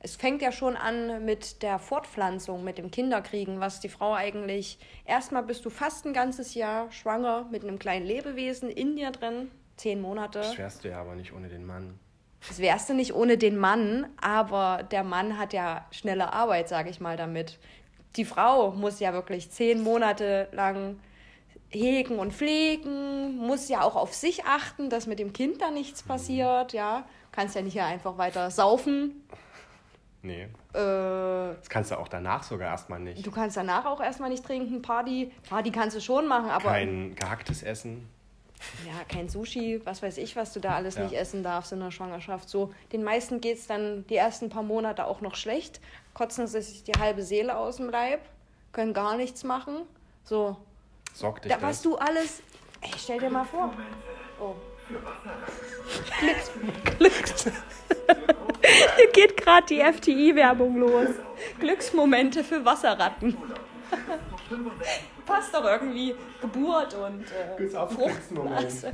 [SPEAKER 1] Es fängt ja schon an mit der Fortpflanzung, mit dem Kinderkriegen, was die Frau eigentlich. Erstmal bist du fast ein ganzes Jahr schwanger mit einem kleinen Lebewesen in dir drin, zehn Monate.
[SPEAKER 2] Das wärst du ja aber nicht ohne den Mann.
[SPEAKER 1] Das wärst du nicht ohne den Mann, aber der Mann hat ja schnelle Arbeit, sage ich mal damit die Frau muss ja wirklich zehn Monate lang hegen und pflegen, muss ja auch auf sich achten, dass mit dem Kind da nichts passiert, ja. Kannst ja nicht hier einfach weiter saufen.
[SPEAKER 2] Nee. Äh, das kannst du auch danach sogar erstmal nicht.
[SPEAKER 1] Du kannst danach auch erstmal nicht trinken. Party, Party kannst du schon machen, aber.
[SPEAKER 2] Kein gehacktes Essen.
[SPEAKER 1] Ja, kein Sushi, was weiß ich, was du da alles ja. nicht essen darfst in der Schwangerschaft. So, den meisten geht es dann die ersten paar Monate auch noch schlecht kotzen sich die halbe Seele aus dem Leib, können gar nichts machen. So.
[SPEAKER 2] Sorg dich
[SPEAKER 1] da, Was du alles. Ey, stell dir mal vor. Oh. Glücks. Glücks. [laughs] Hier geht gerade die FTI-Werbung los. Glücksmomente für Wasserratten. [laughs] Passt doch irgendwie Geburt und äh, Fruchtblase.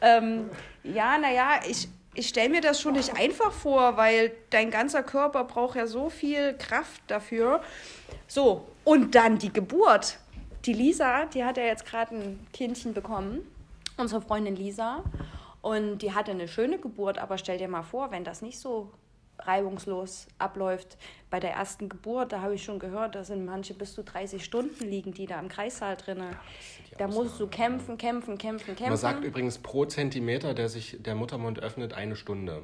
[SPEAKER 1] Ähm, ja, naja, ich, ich stelle mir das schon nicht einfach vor, weil dein ganzer Körper braucht ja so viel Kraft dafür. So, und dann die Geburt. Die Lisa, die hat ja jetzt gerade ein Kindchen bekommen, unsere Freundin Lisa. Und die hatte eine schöne Geburt, aber stell dir mal vor, wenn das nicht so reibungslos abläuft. Bei der ersten Geburt, da habe ich schon gehört, da sind manche bis zu 30 Stunden liegen, die da im Kreissaal drin. Ja, da musst du kämpfen, kämpfen, kämpfen, kämpfen.
[SPEAKER 2] Man sagt übrigens pro Zentimeter, der sich der Muttermund öffnet, eine Stunde.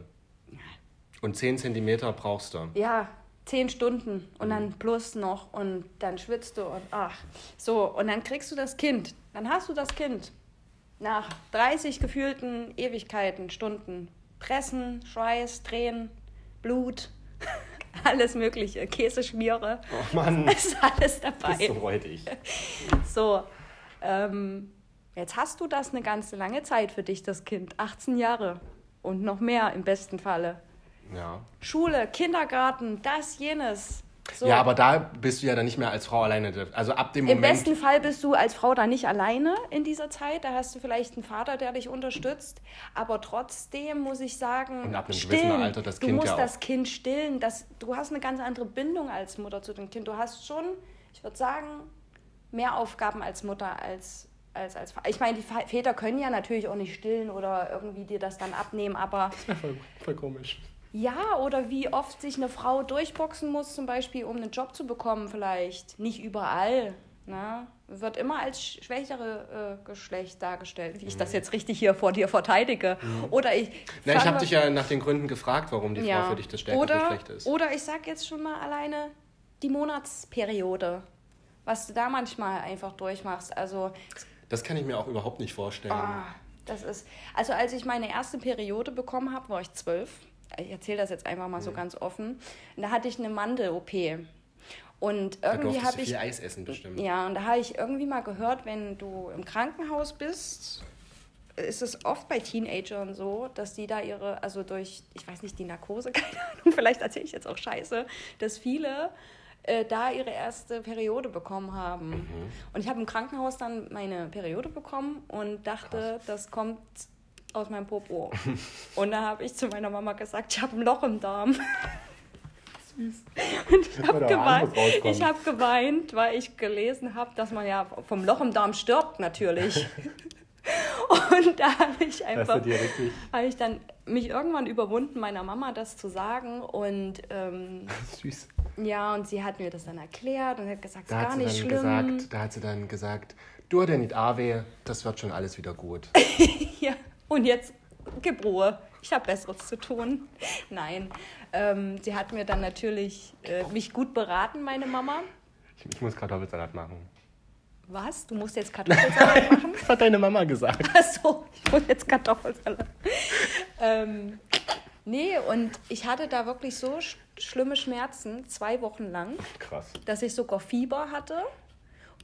[SPEAKER 2] Und 10 Zentimeter brauchst du.
[SPEAKER 1] Ja, 10 Stunden und mhm. dann plus noch und dann schwitzt du und ach. So, und dann kriegst du das Kind. Dann hast du das Kind. Nach 30 gefühlten Ewigkeiten, Stunden. Pressen, Schweiß, Tränen, Blut, [laughs] alles Mögliche, Käseschmiere.
[SPEAKER 2] Oh Mann. [laughs]
[SPEAKER 1] Ist alles dabei.
[SPEAKER 2] Bist du räudig.
[SPEAKER 1] So, ähm, jetzt hast du das eine ganze lange Zeit für dich, das Kind. 18 Jahre und noch mehr im besten Falle.
[SPEAKER 2] Ja.
[SPEAKER 1] Schule, Kindergarten, das, jenes.
[SPEAKER 2] So. Ja, aber da bist du ja dann nicht mehr als Frau alleine. Also ab dem
[SPEAKER 1] Moment. Im besten Fall bist du als Frau da nicht alleine in dieser Zeit. Da hast du vielleicht einen Vater, der dich unterstützt. Aber trotzdem muss ich sagen,
[SPEAKER 2] Und ab einem stillen. gewissen Alter das
[SPEAKER 1] Kind
[SPEAKER 2] Du
[SPEAKER 1] musst
[SPEAKER 2] ja
[SPEAKER 1] das Kind stillen. Das, du hast eine ganz andere Bindung als Mutter zu dem Kind. Du hast schon, ich würde sagen, mehr Aufgaben als Mutter als als, als Ich meine, die Väter können ja natürlich auch nicht stillen oder irgendwie dir das dann abnehmen, aber.
[SPEAKER 2] Ja, [laughs] voll, voll komisch.
[SPEAKER 1] Ja, oder wie oft sich eine Frau durchboxen muss, zum Beispiel, um einen Job zu bekommen, vielleicht. Nicht überall. Ne? Wird immer als schwächere äh, Geschlecht dargestellt, wie ich mhm. das jetzt richtig hier vor dir verteidige. Mhm. Oder ich.
[SPEAKER 2] Na, ich habe dich ja nach den Gründen gefragt, warum die ja. Frau für dich das stärkere
[SPEAKER 1] oder,
[SPEAKER 2] Geschlecht ist.
[SPEAKER 1] Oder ich sag jetzt schon mal alleine die Monatsperiode. Was du da manchmal einfach durchmachst. Also.
[SPEAKER 2] Das kann ich mir auch überhaupt nicht vorstellen.
[SPEAKER 1] Oh, das ist. Also, als ich meine erste Periode bekommen habe, war ich zwölf ich erzähle das jetzt einfach mal so ganz offen. Da hatte ich eine Mandel-OP. Und irgendwie habe ich.
[SPEAKER 2] viel Eis essen bestimmt.
[SPEAKER 1] Ja, und da habe ich irgendwie mal gehört, wenn du im Krankenhaus bist, ist es oft bei Teenagern so, dass die da ihre, also durch, ich weiß nicht, die Narkose, [laughs] keine Ahnung, vielleicht erzähle ich jetzt auch Scheiße, dass viele äh, da ihre erste Periode bekommen haben. Mhm. Und ich habe im Krankenhaus dann meine Periode bekommen und dachte, Krass. das kommt aus meinem Popo. [laughs] Und da habe ich zu meiner Mama gesagt, ich habe ein Loch im Darm. Süß. [laughs] Und ich habe geweint, hab geweint, weil ich gelesen habe, dass man ja vom Loch im Darm stirbt natürlich. [laughs] Und da habe ich einfach, habe ich dann mich irgendwann überwunden, meiner Mama das zu sagen. Und ähm,
[SPEAKER 2] süß.
[SPEAKER 1] Ja, und sie hat mir das dann erklärt und hat gesagt,
[SPEAKER 2] da
[SPEAKER 1] gar nicht schlimm.
[SPEAKER 2] Gesagt, da hat sie dann gesagt, du hast ja nicht Awe, das wird schon alles wieder gut.
[SPEAKER 1] ja. Und jetzt gib Ruhe, ich habe Besseres zu tun. Nein, ähm, sie hat mir dann natürlich äh, mich gut beraten, meine Mama.
[SPEAKER 2] Ich, ich muss Kartoffelsalat machen.
[SPEAKER 1] Was? Du musst jetzt Kartoffelsalat [laughs] machen?
[SPEAKER 2] Das hat deine Mama gesagt.
[SPEAKER 1] Achso, ich wollte jetzt Kartoffelsalat. ähm, nee, und ich hatte da wirklich so sch schlimme Schmerzen, zwei Wochen lang,
[SPEAKER 2] Krass.
[SPEAKER 1] dass ich sogar Fieber hatte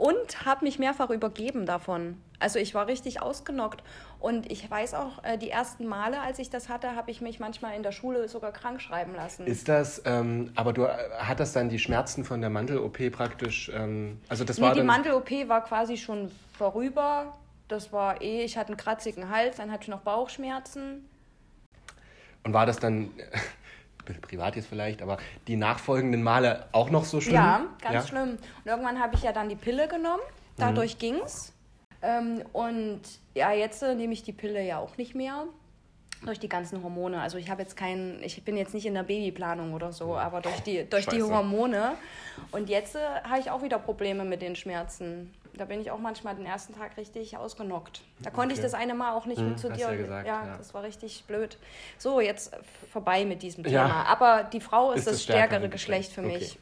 [SPEAKER 1] und habe mich mehrfach übergeben davon. Also ich war richtig ausgenockt. Und ich weiß auch, äh, die ersten Male, als ich das hatte, habe ich mich manchmal in der Schule sogar krank schreiben lassen.
[SPEAKER 2] Ist das, ähm, aber du äh, hattest dann die Schmerzen von der Mandel-OP praktisch, ähm, also das
[SPEAKER 1] nee,
[SPEAKER 2] war
[SPEAKER 1] die. Mandel-OP war quasi schon vorüber. Das war eh, ich hatte einen kratzigen Hals, dann hatte ich noch Bauchschmerzen.
[SPEAKER 2] Und war das dann, [laughs] bisschen privat jetzt vielleicht, aber die nachfolgenden Male auch noch so schlimm?
[SPEAKER 1] Ja, ganz schlimm. Und irgendwann habe ich ja dann die Pille genommen. Dadurch
[SPEAKER 2] Mhm.
[SPEAKER 1] ging's. Ähm, und ja, jetzt äh, nehme ich die Pille ja auch nicht mehr. Durch die ganzen Hormone. Also ich habe jetzt keinen, ich bin jetzt nicht in der Babyplanung oder so, aber durch die, durch die
[SPEAKER 2] Scheiße.
[SPEAKER 1] Hormone. Und jetzt äh, habe ich auch wieder Probleme mit den Schmerzen. Da bin ich auch manchmal den ersten Tag richtig ausgenockt. Da konnte ich das eine Mal auch nicht mit zu
[SPEAKER 2] hast
[SPEAKER 1] dir.
[SPEAKER 2] ja gesagt,
[SPEAKER 1] ja,
[SPEAKER 2] ja.
[SPEAKER 1] das war richtig blöd. So, jetzt vorbei mit diesem
[SPEAKER 2] Ja.
[SPEAKER 1] Thema. Aber die Frau ist,
[SPEAKER 2] Ist
[SPEAKER 1] das,
[SPEAKER 2] das stärkere
[SPEAKER 1] stärkere Geschlecht für
[SPEAKER 2] Geschlecht.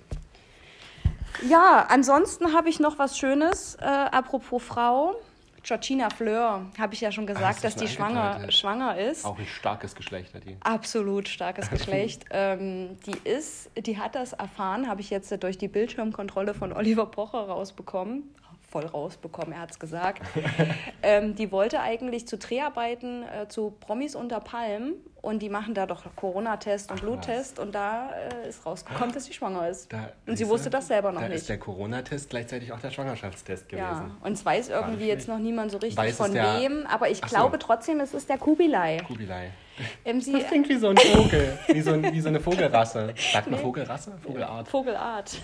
[SPEAKER 1] mich. Ja, ansonsten habe ich noch was Schönes. Äh, apropos Frau. Georgina Fleur, habe ich ja schon
[SPEAKER 2] hast
[SPEAKER 1] gesagt, dass die schwanger, schwanger ist.
[SPEAKER 2] Auch ein starkes Geschlecht hat die.
[SPEAKER 1] Absolut starkes [laughs] Geschlecht. ähm, die ist, die hat das erfahren, habe ich jetzt durch die Bildschirmkontrolle von Oliver Pocher rausbekommen. Voll rausbekommen, er hat es gesagt. [laughs] ähm, die wollte eigentlich zu Dreharbeiten äh, zu Promis unter Palm und die machen da doch Corona-Test und Bluttest und da äh, ist rausgekommen, dass sie schwanger ist.
[SPEAKER 2] Da,
[SPEAKER 1] und sie wusste das selber noch
[SPEAKER 2] da
[SPEAKER 1] nicht.
[SPEAKER 2] ist der Corona-Test gleichzeitig auch der Schwangerschaftstest gewesen.
[SPEAKER 1] Ja, und es weiß irgendwie jetzt noch niemand so richtig
[SPEAKER 2] Weiß
[SPEAKER 1] von
[SPEAKER 2] der-
[SPEAKER 1] wem, aber ich
[SPEAKER 2] Ach so.
[SPEAKER 1] glaube trotzdem, es ist der Kubilai.
[SPEAKER 2] Kubilai.
[SPEAKER 1] Ähm, sie,
[SPEAKER 2] Das klingt wie so ein Vogel, wie so, ein, wie so eine [laughs] Vogelrasse. Sagt man Vogelrasse? Vogelart.
[SPEAKER 1] Vogelart.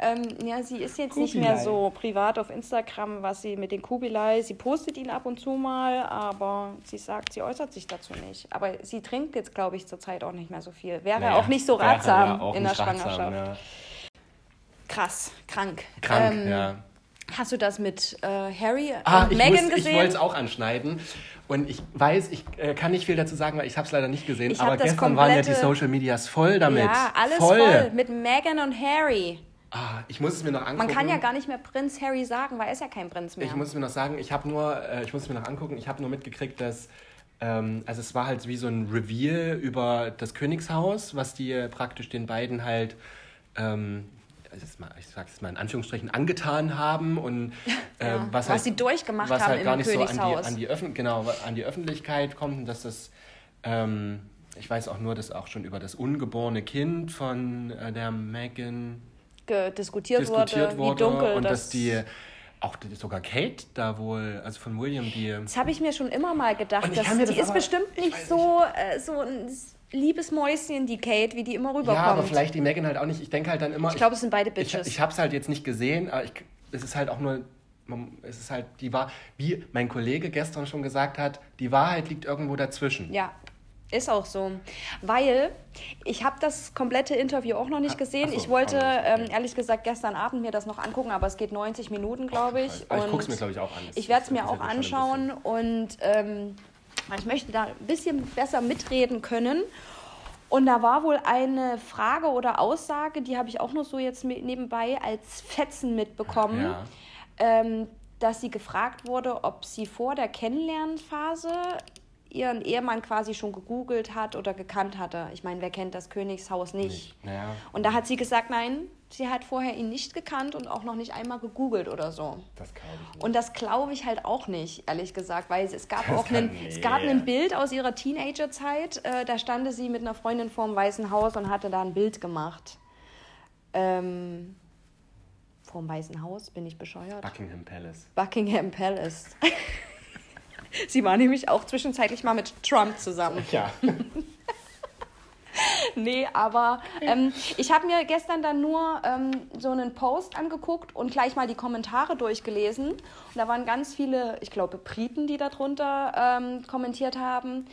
[SPEAKER 1] Ähm, ja, sie ist jetzt nicht mehr
[SPEAKER 2] Kubilai.
[SPEAKER 1] so privat auf Instagram, was sie mit den Kubilai. Sie postet ihn ab und zu mal, aber sie sagt, sie äußert sich dazu nicht. Aber sie trinkt jetzt, glaube ich, zurzeit auch nicht mehr so viel. Wäre
[SPEAKER 2] Naja,
[SPEAKER 1] auch nicht so ratsam
[SPEAKER 2] ja
[SPEAKER 1] in der
[SPEAKER 2] nicht ratsam,
[SPEAKER 1] Schwangerschaft.
[SPEAKER 2] ja.
[SPEAKER 1] Krass, krank.
[SPEAKER 2] Krank,
[SPEAKER 1] Ähm,
[SPEAKER 2] ja.
[SPEAKER 1] Hast du das mit äh, Harry
[SPEAKER 2] Ah,
[SPEAKER 1] und
[SPEAKER 2] ich,
[SPEAKER 1] Meghan
[SPEAKER 2] muss- ich
[SPEAKER 1] gesehen?
[SPEAKER 2] wollte es auch anschneiden. Und ich weiß, ich äh, kann nicht viel dazu sagen, weil ich habe es leider nicht gesehen.
[SPEAKER 1] Ich
[SPEAKER 2] aber gestern waren ja die
[SPEAKER 1] komplette-
[SPEAKER 2] Social Medias voll damit.
[SPEAKER 1] ja, alles
[SPEAKER 2] voll.
[SPEAKER 1] voll. Mit Meghan und Harry.
[SPEAKER 2] Ah, ich muss es mir noch angucken.
[SPEAKER 1] Man kann ja gar nicht mehr Prinz Harry sagen, weil er ist ja kein Prinz mehr.
[SPEAKER 2] Ich muss es mir noch sagen, ich habe nur, äh, ich muss es mir noch angucken, ich habe nur mitgekriegt, dass, ähm, also es war halt wie so ein Reveal über das Königshaus, was die äh, praktisch den beiden halt, ähm, mal, ich sage es mal in Anführungsstrichen, angetan haben und [laughs] äh,
[SPEAKER 1] Ja,
[SPEAKER 2] was,
[SPEAKER 1] was
[SPEAKER 2] halt,
[SPEAKER 1] sie durchgemacht
[SPEAKER 2] was
[SPEAKER 1] haben
[SPEAKER 2] halt
[SPEAKER 1] im
[SPEAKER 2] gar nicht so an
[SPEAKER 1] Königshaus.
[SPEAKER 2] die, an, die genau, an die Öffentlichkeit kommt und dass das, ähm, ich weiß auch nur, dass auch schon über das ungeborene Kind von äh, der Meghan
[SPEAKER 1] Ge- diskutiert,
[SPEAKER 2] diskutiert
[SPEAKER 1] wurde,
[SPEAKER 2] wurde
[SPEAKER 1] wie dunkel
[SPEAKER 2] und
[SPEAKER 1] das
[SPEAKER 2] dass die auch sogar Kate da wohl, also von William, die
[SPEAKER 1] Das habe ich mir schon immer mal gedacht.
[SPEAKER 2] Ich
[SPEAKER 1] Dass,
[SPEAKER 2] mir
[SPEAKER 1] die
[SPEAKER 2] das
[SPEAKER 1] ist bestimmt
[SPEAKER 2] ich
[SPEAKER 1] nicht so, äh, so ein liebes Mäuschen, die Kate, wie die immer rüberkommt.
[SPEAKER 2] ja, aber vielleicht die Megan halt auch nicht. Ich denke halt dann immer.
[SPEAKER 1] ich glaube, es sind beide
[SPEAKER 2] ich,
[SPEAKER 1] Bitches.
[SPEAKER 2] ich habe es halt jetzt nicht gesehen, aber ich, es ist halt auch nur, man- es ist halt die war, wie mein Kollege gestern schon gesagt hat, die Wahrheit liegt irgendwo dazwischen.
[SPEAKER 1] ja, ist auch so. Weil ich habe das komplette Interview auch noch nicht gesehen.
[SPEAKER 2] ach so,
[SPEAKER 1] ich wollte, ähm, ehrlich gesagt, gestern Abend mir das noch angucken, aber es geht 90 Minuten, glaube ich.
[SPEAKER 2] Aber ich gucke es mir, glaube ich, auch an. Das
[SPEAKER 1] Ich werde es mir auch anschauen und ähm, ich möchte da ein bisschen besser mitreden können. Und da war wohl eine Frage oder Aussage, die habe ich auch noch so jetzt nebenbei als Fetzen mitbekommen,
[SPEAKER 2] Ja.
[SPEAKER 1] ähm, dass sie gefragt wurde, ob sie vor der Kennenlernphase ihren Ehemann quasi schon gegoogelt hat oder gekannt hatte. Ich meine, wer kennt das Königshaus nicht?
[SPEAKER 2] Nicht. Naja.
[SPEAKER 1] Und da hat sie gesagt, nein, sie hat vorher ihn nicht gekannt und auch noch nicht einmal gegoogelt oder so.
[SPEAKER 2] Das glaube ich nicht.
[SPEAKER 1] Und das glaube ich halt auch nicht, ehrlich gesagt, weil es gab
[SPEAKER 2] Das
[SPEAKER 1] auch einen,
[SPEAKER 2] nee.
[SPEAKER 1] es gab ein Bild aus ihrer Teenagerzeit, äh, da stand sie mit einer Freundin vorm Weißen Haus und hatte da ein Bild gemacht. Ähm, vorm Weißen Haus, bin ich bescheuert?
[SPEAKER 2] Buckingham Palace.
[SPEAKER 1] Buckingham Palace. [laughs] [laughs] sie war nämlich auch zwischenzeitlich mal mit Trump zusammen.
[SPEAKER 2] Ja. [laughs]
[SPEAKER 1] Nee, aber ähm, ich habe mir gestern dann nur ähm, so einen Post angeguckt und gleich mal die Kommentare durchgelesen. Und da waren ganz viele, ich glaube, Briten, die darunter ähm, kommentiert haben.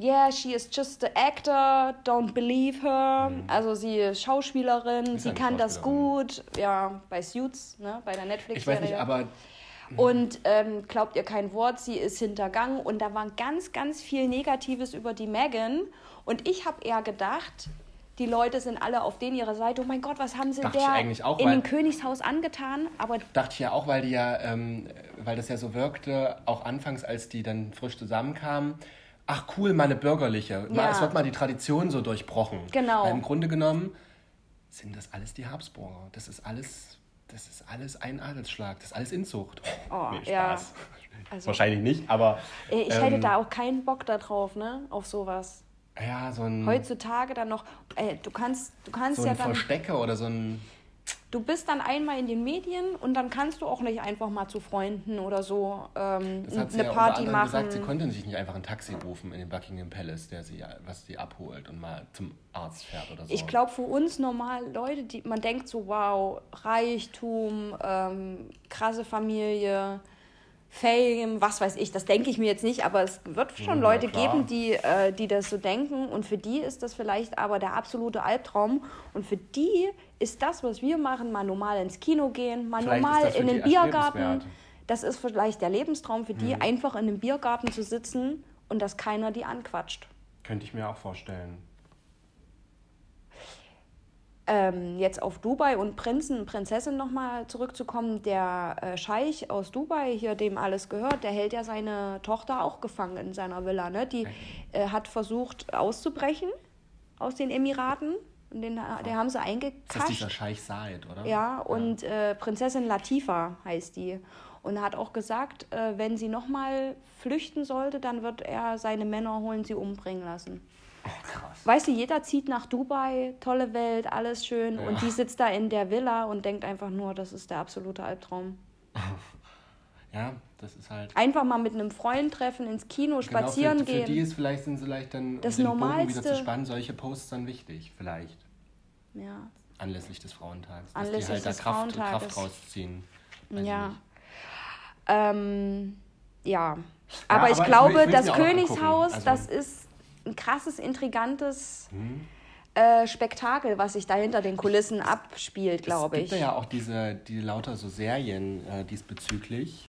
[SPEAKER 1] Yeah, she is just the actor, don't believe her. Also sie ist Schauspielerin,
[SPEAKER 2] Mhm. Ist
[SPEAKER 1] sie kann das
[SPEAKER 2] Schauspielerin.
[SPEAKER 1] gut. Ja, bei Suits, ne, bei der
[SPEAKER 2] Ich
[SPEAKER 1] Netflix-Serie.
[SPEAKER 2] weiß nicht, aber
[SPEAKER 1] Und ähm, glaubt ihr kein Wort, sie ist hintergangen. Und da war ganz, ganz viel Negatives über die Megan. Und ich habe eher gedacht, Die Leute sind alle auf den ihrer Seite. Oh mein Gott, was haben sie
[SPEAKER 2] Dachte
[SPEAKER 1] der
[SPEAKER 2] eigentlich auch,
[SPEAKER 1] in dem Königshaus angetan? Aber
[SPEAKER 2] Dachte ich ja auch, weil die ja, ähm, weil das ja so wirkte, auch anfangs, als die dann frisch zusammenkamen. Ach cool, mal eine bürgerliche.
[SPEAKER 1] Ja.
[SPEAKER 2] es wird mal die Tradition so durchbrochen.
[SPEAKER 1] Genau.
[SPEAKER 2] Weil im Grunde genommen sind das alles die Habsburger. Das ist alles, das ist alles ein Adelsschlag. Das ist alles Inzucht.
[SPEAKER 1] Oh,
[SPEAKER 2] nee,
[SPEAKER 1] ja.
[SPEAKER 2] Spaß.
[SPEAKER 1] Also-
[SPEAKER 2] Wahrscheinlich nicht, aber
[SPEAKER 1] ich
[SPEAKER 2] ähm,
[SPEAKER 1] hätte da auch keinen Bock da drauf, ne? Auf sowas.
[SPEAKER 2] ja, so ein,
[SPEAKER 1] Heutzutage dann noch, äh, du kannst, du kannst
[SPEAKER 2] so
[SPEAKER 1] ja
[SPEAKER 2] ein
[SPEAKER 1] dann,
[SPEAKER 2] Verstecke oder so ein
[SPEAKER 1] du bist dann einmal in den Medien und dann kannst du auch nicht einfach mal zu Freunden oder so ähm,
[SPEAKER 2] Das hat sie
[SPEAKER 1] eine
[SPEAKER 2] ja
[SPEAKER 1] Party
[SPEAKER 2] unter
[SPEAKER 1] machen.
[SPEAKER 2] gesagt, sie konnte sich nicht einfach ein Taxi rufen in den Buckingham Palace, der sie, was sie abholt und mal zum Arzt fährt oder so.
[SPEAKER 1] Ich glaube, für uns normal Leute, die man denkt so, wow, Reichtum, ähm, krasse Familie, Fame, was weiß ich, das denke ich mir jetzt nicht, aber es wird schon
[SPEAKER 2] Ja,
[SPEAKER 1] Leute
[SPEAKER 2] klar.
[SPEAKER 1] geben, die, äh, die das so denken und für die ist das vielleicht aber der absolute Albtraum und für die ist das, was wir machen, mal normal ins Kino gehen, mal
[SPEAKER 2] Vielleicht
[SPEAKER 1] normal in den Biergarten. Das ist vielleicht der Lebenstraum für die,
[SPEAKER 2] Mhm.
[SPEAKER 1] einfach in einem Biergarten zu sitzen und dass keiner die anquatscht.
[SPEAKER 2] Könnte ich mir auch vorstellen.
[SPEAKER 1] Ähm, jetzt auf Dubai und Prinzen, Prinzessin nochmal zurückzukommen, der äh, Scheich aus Dubai, hier dem alles gehört, der hält ja seine Tochter auch gefangen in seiner Villa. Ne? Die äh, hat versucht auszubrechen aus den Emiraten. Und den, der haben sie
[SPEAKER 2] Ist das
[SPEAKER 1] eingekascht.
[SPEAKER 2] dieser Scheich Said, oder?
[SPEAKER 1] Ja, und Äh, Prinzessin Latifa heißt die. Und hat auch gesagt, äh, wenn sie nochmal flüchten sollte, dann wird er seine Männer holen, sie umbringen lassen.
[SPEAKER 2] Krass.
[SPEAKER 1] Weißt du, jeder zieht nach Dubai, tolle Welt, alles schön. Und die sitzt da in der Villa und denkt einfach nur, das ist der absolute Albtraum. [laughs]
[SPEAKER 2] Ja, das ist halt.
[SPEAKER 1] Einfach mal mit einem Freund treffen, ins Kino, spazieren
[SPEAKER 2] genau, für,
[SPEAKER 1] gehen.
[SPEAKER 2] Für die ist vielleicht sind vielleicht dann,
[SPEAKER 1] Das
[SPEAKER 2] um den Bogen wieder
[SPEAKER 1] Normalste-
[SPEAKER 2] zu spannen, solche Posts dann wichtig, vielleicht.
[SPEAKER 1] ja,
[SPEAKER 2] Anlässlich des Frauentags. dass
[SPEAKER 1] Anlässlich
[SPEAKER 2] die halt da Kraft,
[SPEAKER 1] Frauentages.
[SPEAKER 2] Kraft rausziehen. Weiß ich
[SPEAKER 1] ja. Ähm, ja. Aber
[SPEAKER 2] aber
[SPEAKER 1] ich
[SPEAKER 2] ich
[SPEAKER 1] glaube,
[SPEAKER 2] will- ich will's
[SPEAKER 1] das Königshaus,
[SPEAKER 2] angucken.
[SPEAKER 1] das
[SPEAKER 2] Also-
[SPEAKER 1] ist ein krasses, intrigantes
[SPEAKER 2] Hm?
[SPEAKER 1] äh, Spektakel, was sich da hinter den Kulissen abspielt, glaube
[SPEAKER 2] Es
[SPEAKER 1] ich.
[SPEAKER 2] gibt ja auch diese, die lauter so Serien äh, diesbezüglich.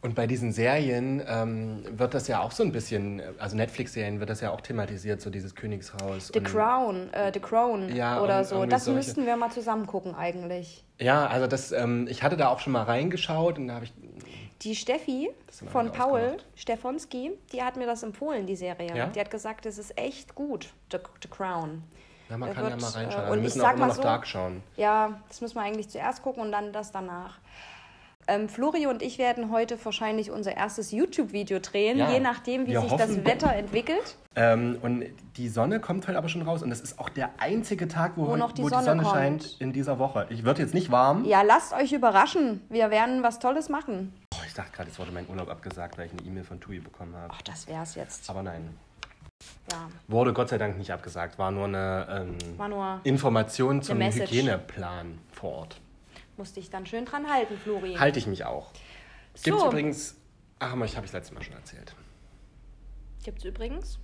[SPEAKER 2] Und bei diesen Serien ähm, wird das ja auch so ein bisschen, also Netflix-Serien wird das ja auch thematisiert, so dieses Königshaus.
[SPEAKER 1] The Crown, äh, The Crown
[SPEAKER 2] Ja,
[SPEAKER 1] oder so. Das
[SPEAKER 2] solche-
[SPEAKER 1] müssten wir mal zusammen gucken eigentlich.
[SPEAKER 2] Ja, also das, ähm, ich hatte da auch schon mal reingeschaut und da habe ich,
[SPEAKER 1] Die Steffi
[SPEAKER 2] wir
[SPEAKER 1] von Paul
[SPEAKER 2] ausgemacht.
[SPEAKER 1] Stefanski, die hat mir das empfohlen, die Serie.
[SPEAKER 2] Ja?
[SPEAKER 1] Die hat gesagt, es ist echt gut, The, The Crown.
[SPEAKER 2] na, man
[SPEAKER 1] Da
[SPEAKER 2] kann ja
[SPEAKER 1] wird,
[SPEAKER 2] mal
[SPEAKER 1] äh,
[SPEAKER 2] reinschauen.
[SPEAKER 1] und
[SPEAKER 2] Also wir
[SPEAKER 1] ich
[SPEAKER 2] müssen
[SPEAKER 1] sag
[SPEAKER 2] auch immer
[SPEAKER 1] mal
[SPEAKER 2] noch
[SPEAKER 1] so-
[SPEAKER 2] Dark schauen.
[SPEAKER 1] Ja, das müssen wir eigentlich zuerst gucken und dann das danach. Ähm, Flori und ich werden heute wahrscheinlich unser erstes YouTube-Video drehen,
[SPEAKER 2] Ja,
[SPEAKER 1] je nachdem, wie
[SPEAKER 2] wir
[SPEAKER 1] sich
[SPEAKER 2] hoffen-
[SPEAKER 1] das Wetter entwickelt.
[SPEAKER 2] Ähm, und die Sonne kommt heute aber schon raus und es ist auch der einzige Tag, wo,
[SPEAKER 1] Wo noch die
[SPEAKER 2] wo
[SPEAKER 1] Sonne
[SPEAKER 2] die Sonne scheint in dieser Woche. Ich wird jetzt nicht warm.
[SPEAKER 1] Ja, lasst euch überraschen. Wir werden was Tolles machen.
[SPEAKER 2] Ich dachte gerade, es wurde mein Urlaub abgesagt, weil ich eine E-Mail von TUI bekommen habe.
[SPEAKER 1] Ach, das wär's jetzt.
[SPEAKER 2] Aber nein,
[SPEAKER 1] Ja,
[SPEAKER 2] wurde Gott sei Dank nicht abgesagt. War nur eine ähm,
[SPEAKER 1] war nur,
[SPEAKER 2] Information zum
[SPEAKER 1] Message.
[SPEAKER 2] Hygieneplan vor Ort.
[SPEAKER 1] musste ich dann schön dran halten, Flori.
[SPEAKER 2] Halte ich mich auch. Gibt
[SPEAKER 1] So.
[SPEAKER 2] übrigens, ach, aber ich habe es letztes Mal schon erzählt.
[SPEAKER 1] Gibt's übrigens.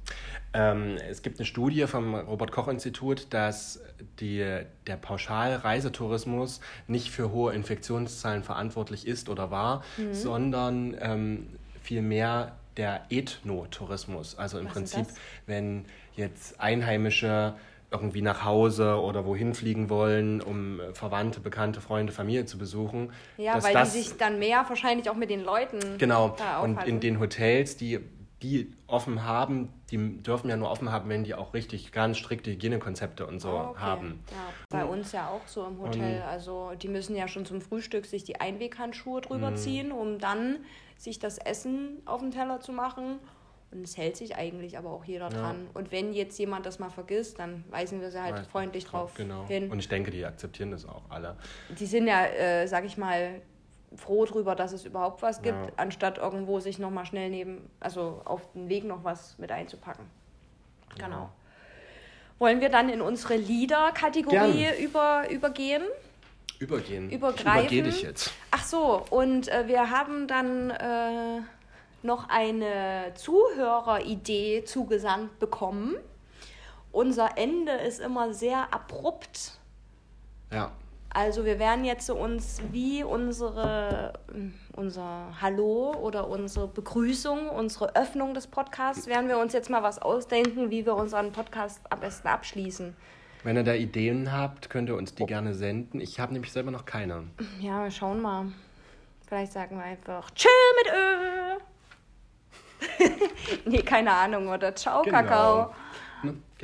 [SPEAKER 2] Ähm, es gibt eine Studie vom Robert-Koch-Institut, dass die, der Pauschalreisetourismus nicht für hohe Infektionszahlen verantwortlich ist oder war,
[SPEAKER 1] Mhm.
[SPEAKER 2] sondern ähm, vielmehr der Ethnotourismus. Also im
[SPEAKER 1] Was
[SPEAKER 2] Prinzip, wenn jetzt Einheimische irgendwie nach Hause oder wohin fliegen wollen, um Verwandte, Bekannte, Freunde, Familie zu besuchen.
[SPEAKER 1] Ja,
[SPEAKER 2] dass
[SPEAKER 1] weil
[SPEAKER 2] das,
[SPEAKER 1] die sich dann mehr wahrscheinlich auch mit den Leuten
[SPEAKER 2] Genau. Und in den Hotels, die, die offen haben, die dürfen ja nur offen haben, wenn die auch richtig ganz strikte Hygienekonzepte und so
[SPEAKER 1] Ah, okay.
[SPEAKER 2] haben.
[SPEAKER 1] Ja, bei uns ja auch so im Hotel. Also die müssen ja schon zum Frühstück sich die Einweghandschuhe drüber
[SPEAKER 2] Mhm.
[SPEAKER 1] ziehen, um dann sich das Essen auf den Teller zu machen. Und es hält sich eigentlich aber auch jeder
[SPEAKER 2] Ja.
[SPEAKER 1] dran. Und wenn jetzt jemand das mal vergisst, dann weisen wir sie halt
[SPEAKER 2] Weiß-
[SPEAKER 1] freundlich drauf
[SPEAKER 2] Genau.
[SPEAKER 1] hin.
[SPEAKER 2] Und ich denke, die akzeptieren das auch alle.
[SPEAKER 1] die sind ja, äh, sag ich mal, froh drüber, dass es überhaupt was gibt,
[SPEAKER 2] Ja.
[SPEAKER 1] anstatt irgendwo sich nochmal schnell neben, also auf den Weg noch was mit einzupacken. Genau. Wollen wir dann in unsere Lieder-Kategorie über, übergehen?
[SPEAKER 2] Übergehen.
[SPEAKER 1] Übergreifen.
[SPEAKER 2] Ich übergehe dich jetzt.
[SPEAKER 1] Ach so, und äh, wir haben dann äh, noch eine Zuhöreridee zugesandt bekommen. Unser Ende ist immer sehr abrupt.
[SPEAKER 2] Ja.
[SPEAKER 1] Also wir werden jetzt uns wie unsere, unser Hallo oder unsere Begrüßung, unsere Öffnung des Podcasts, werden wir uns jetzt mal was ausdenken, wie wir unseren Podcast am besten abschließen.
[SPEAKER 2] Wenn ihr da Ideen habt, könnt ihr uns die gerne senden. Ich habe nämlich selber noch keine.
[SPEAKER 1] Ja, wir schauen mal. Vielleicht sagen wir einfach Chill mit Ö. [laughs] nee, keine Ahnung. Oder Ciao,
[SPEAKER 2] Genau.
[SPEAKER 1] Kakao.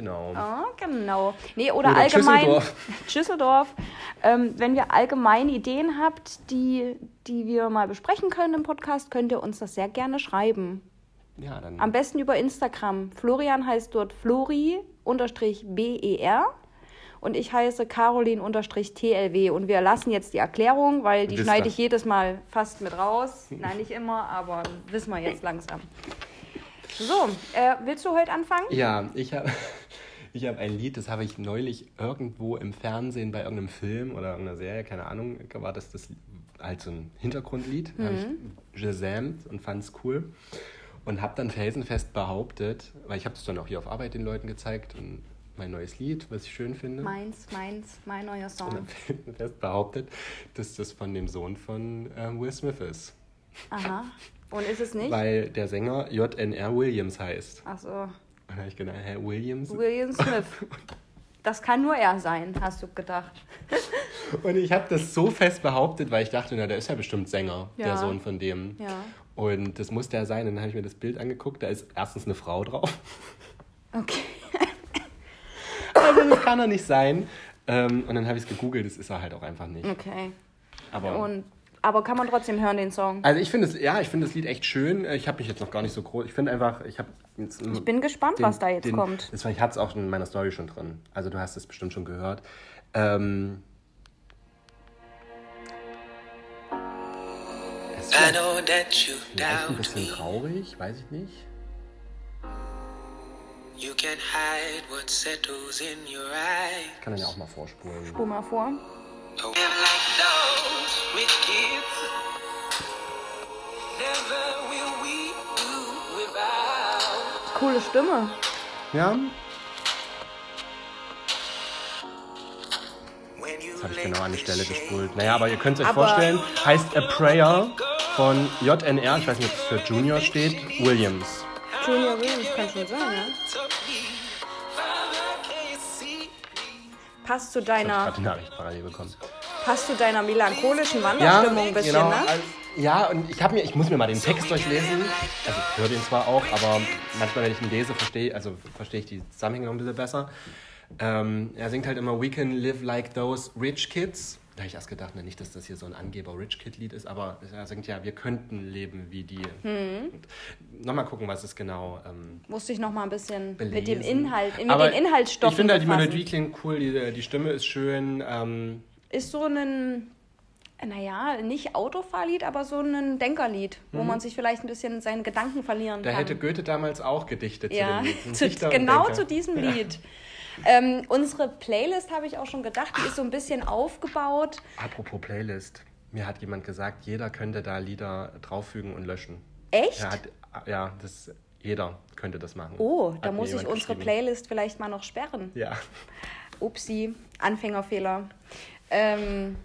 [SPEAKER 2] Genau.
[SPEAKER 1] Ah, genau. Nee, oder,
[SPEAKER 2] Oder
[SPEAKER 1] allgemein.
[SPEAKER 2] Düsseldorf. [laughs]
[SPEAKER 1] Düsseldorf. Ähm, wenn ihr allgemein Ideen habt, die, die wir mal besprechen können im Podcast, könnt ihr uns das sehr gerne schreiben.
[SPEAKER 2] Ja, dann.
[SPEAKER 1] Am besten über Instagram. Florian heißt dort Flori-BER und ich heiße Caroline-TLW. Und wir lassen jetzt die Erklärung, weil die schneide ich jedes Mal fast mit raus. Nein, nicht immer, aber wissen wir jetzt langsam. So, äh, willst du heute anfangen?
[SPEAKER 2] Ja, ich habe [laughs] ich hab ein Lied, das habe ich neulich irgendwo im Fernsehen bei irgendeinem Film oder irgendeiner Serie, keine Ahnung, war das das halt so ein Hintergrundlied. Da habe ich gesamt und fand es cool. Und habe dann felsenfest behauptet, weil ich habe es dann auch hier auf Arbeit den Leuten gezeigt, und mein neues Lied, was ich schön finde.
[SPEAKER 1] Meins, meins, mein neuer
[SPEAKER 2] Und
[SPEAKER 1] Song.
[SPEAKER 2] dann [laughs] felsenfest behauptet, dass das von dem Sohn von ähm, Will Smith ist.
[SPEAKER 1] Aha. [laughs] Und ist es nicht?
[SPEAKER 2] Weil der Sänger JNR Williams heißt.
[SPEAKER 1] Ach so.
[SPEAKER 2] Und da habe ich gedacht, Herr Williams?
[SPEAKER 1] William Smith. [laughs] Das kann nur er sein, hast du gedacht. [laughs]
[SPEAKER 2] Und ich habe das so fest behauptet, weil ich dachte, na, der ist ja bestimmt Sänger,
[SPEAKER 1] Ja.
[SPEAKER 2] der Sohn von dem.
[SPEAKER 1] Ja.
[SPEAKER 2] Und das muss der sein. Und dann habe ich mir das Bild angeguckt, da ist erstens eine Frau drauf. [laughs]
[SPEAKER 1] Okay.
[SPEAKER 2] Also das kann er nicht sein. Ähm, und dann habe ich es gegoogelt, das ist er halt auch einfach nicht.
[SPEAKER 1] Okay.
[SPEAKER 2] Aber,
[SPEAKER 1] Und, aber kann man trotzdem hören, den Song?
[SPEAKER 2] also ich finde es, ja, ich finde das Lied echt schön. Ich habe mich jetzt noch gar nicht so groß. Ich finde einfach, ich habe jetzt.
[SPEAKER 1] Ich bin gespannt, was da jetzt kommt.
[SPEAKER 2] Das, ich hatte es auch in meiner Story schon drin. Also du hast es bestimmt schon gehört. Ähm, es ist
[SPEAKER 3] I
[SPEAKER 2] vielleicht,
[SPEAKER 3] know that you
[SPEAKER 2] vielleicht ein bisschen traurig, weiß ich nicht.
[SPEAKER 3] You can hide what settles in your eyes.
[SPEAKER 2] Ich kann dann ja auch mal vorspulen.
[SPEAKER 1] Spul mal vor.
[SPEAKER 3] Like those rich kids. Never will we do without.
[SPEAKER 1] Coole Stimme.
[SPEAKER 2] Ja, das habe ich genau an die Stelle gespult. Naja, aber ihr könnt es euch
[SPEAKER 1] Aber-
[SPEAKER 2] vorstellen, heißt A Prayer von JNR, ich weiß nicht, ob es für Junior steht, Williams.
[SPEAKER 1] Junior Williams kann schon sein, ja? Passt zu
[SPEAKER 2] Ich
[SPEAKER 1] deiner,
[SPEAKER 2] die Nachricht parallel bekommen.
[SPEAKER 1] passt zu deiner melancholischen Wanderstimmung ein bisschen,
[SPEAKER 2] genau.
[SPEAKER 1] ne?
[SPEAKER 2] Also, ja, und ich habe mir, ich muss mir mal den Text durchlesen. Also ich höre den zwar auch, aber manchmal, wenn ich ihn lese, verstehe also verstehe ich die Zusammenhänge noch ein bisschen besser. Ähm, er singt halt immer We can live like those rich kids. Da habe ich erst gedacht, na, nicht, dass das hier so ein Angeber-Rich-Kid-Lied ist, aber er singt ja, wir könnten leben wie die.
[SPEAKER 1] Hm.
[SPEAKER 2] Und Nochmal gucken, was es genau ähm,
[SPEAKER 1] Musste ich noch mal ein bisschen
[SPEAKER 2] belesen.
[SPEAKER 1] mit dem Inhalt, mit
[SPEAKER 2] Aber
[SPEAKER 1] den Inhaltsstoffen
[SPEAKER 2] Ich finde halt, die. Melodie klingt cool, die, die Stimme ist schön. Ähm,
[SPEAKER 1] Ist so ein, naja, nicht Autofahrlied, aber so ein Denkerlied, wo man sich vielleicht ein bisschen seinen Gedanken verlieren
[SPEAKER 2] Mhm. da
[SPEAKER 1] kann.
[SPEAKER 2] hätte Goethe damals auch gedichtet
[SPEAKER 1] Ja,
[SPEAKER 2] zu dem Lied.
[SPEAKER 1] Zu, genau zu diesem Lied. Ähm, unsere Playlist habe ich auch schon gedacht, die ist so ein bisschen aufgebaut.
[SPEAKER 2] Apropos Playlist. Mir hat jemand gesagt, jeder könnte da Lieder drauffügen und löschen.
[SPEAKER 1] Echt?
[SPEAKER 2] Hat, ja, das, jeder könnte das machen.
[SPEAKER 1] Oh, da muss ich unsere. Playlist vielleicht mal noch sperren.
[SPEAKER 2] Ja.
[SPEAKER 1] Upsi, Anfängerfehler. Ähm,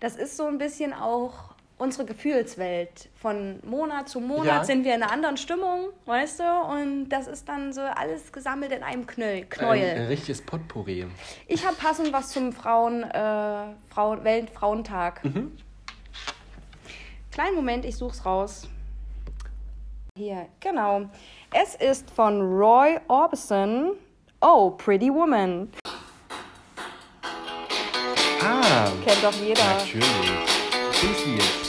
[SPEAKER 1] das ist so ein bisschen auch unsere Gefühlswelt. Von Monat zu Monat
[SPEAKER 2] Ja.
[SPEAKER 1] sind wir in einer anderen Stimmung, weißt du? Und das ist dann so alles gesammelt in einem Knöll,
[SPEAKER 2] Ein,
[SPEAKER 1] Knäuel.
[SPEAKER 2] ein richtiges Potpourri.
[SPEAKER 1] Ich habe passend was zum Frauen, äh, Frauen, Weltfrauentag. Kleinen Moment, ich such's raus. Hier, genau. Es ist von Roy Orbison. Oh, Pretty Woman.
[SPEAKER 2] Ah,
[SPEAKER 1] Kennt doch jeder.
[SPEAKER 2] natürlich. Schönes Lied.
[SPEAKER 3] Pretty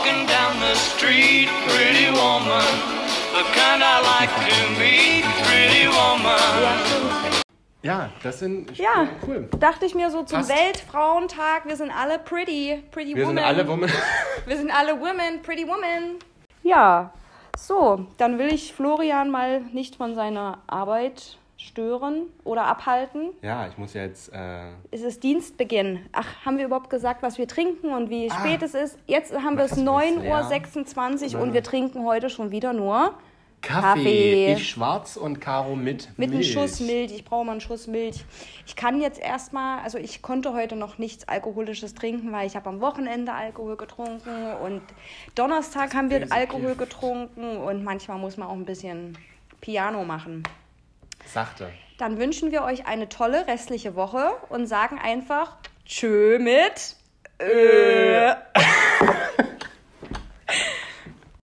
[SPEAKER 3] walking down the street. Pretty woman, the kind I like to meet. Pretty woman.
[SPEAKER 1] Ja,
[SPEAKER 2] das sind
[SPEAKER 1] Ja,
[SPEAKER 2] cool.
[SPEAKER 1] dachte ich mir so zum
[SPEAKER 2] Passt.
[SPEAKER 1] Weltfrauentag, wir sind alle pretty, pretty
[SPEAKER 2] Wir
[SPEAKER 1] women.
[SPEAKER 2] sind alle Women. [laughs]
[SPEAKER 1] Wir sind alle women, pretty women. Ja, so, dann will ich Florian mal nicht von seiner Arbeit stören oder abhalten.
[SPEAKER 2] Ja, ich muss jetzt. Äh,
[SPEAKER 1] Es ist Dienstbeginn. Ach, haben wir überhaupt gesagt, was wir trinken und wie
[SPEAKER 2] Ah.
[SPEAKER 1] spät es ist? Jetzt haben wir es
[SPEAKER 2] Was,
[SPEAKER 1] 9.26 Uhr und wir trinken heute schon wieder nur
[SPEAKER 2] Kaffee.
[SPEAKER 1] Kaffee.
[SPEAKER 2] Ich schwarz und Caro mit,
[SPEAKER 1] mit einem
[SPEAKER 2] Milch.
[SPEAKER 1] Schuss Milch. Ich brauche mal einen Schuss Milch. Ich kann jetzt erstmal, also ich konnte heute noch nichts Alkoholisches trinken, weil ich habe am Wochenende Alkohol getrunken und Donnerstag haben wir Alkohol
[SPEAKER 2] Gift.
[SPEAKER 1] getrunken und manchmal muss man auch ein bisschen Piano machen.
[SPEAKER 2] Sachte.
[SPEAKER 1] Dann wünschen wir euch eine tolle restliche Woche und sagen einfach Tschö mit. Ö. [laughs]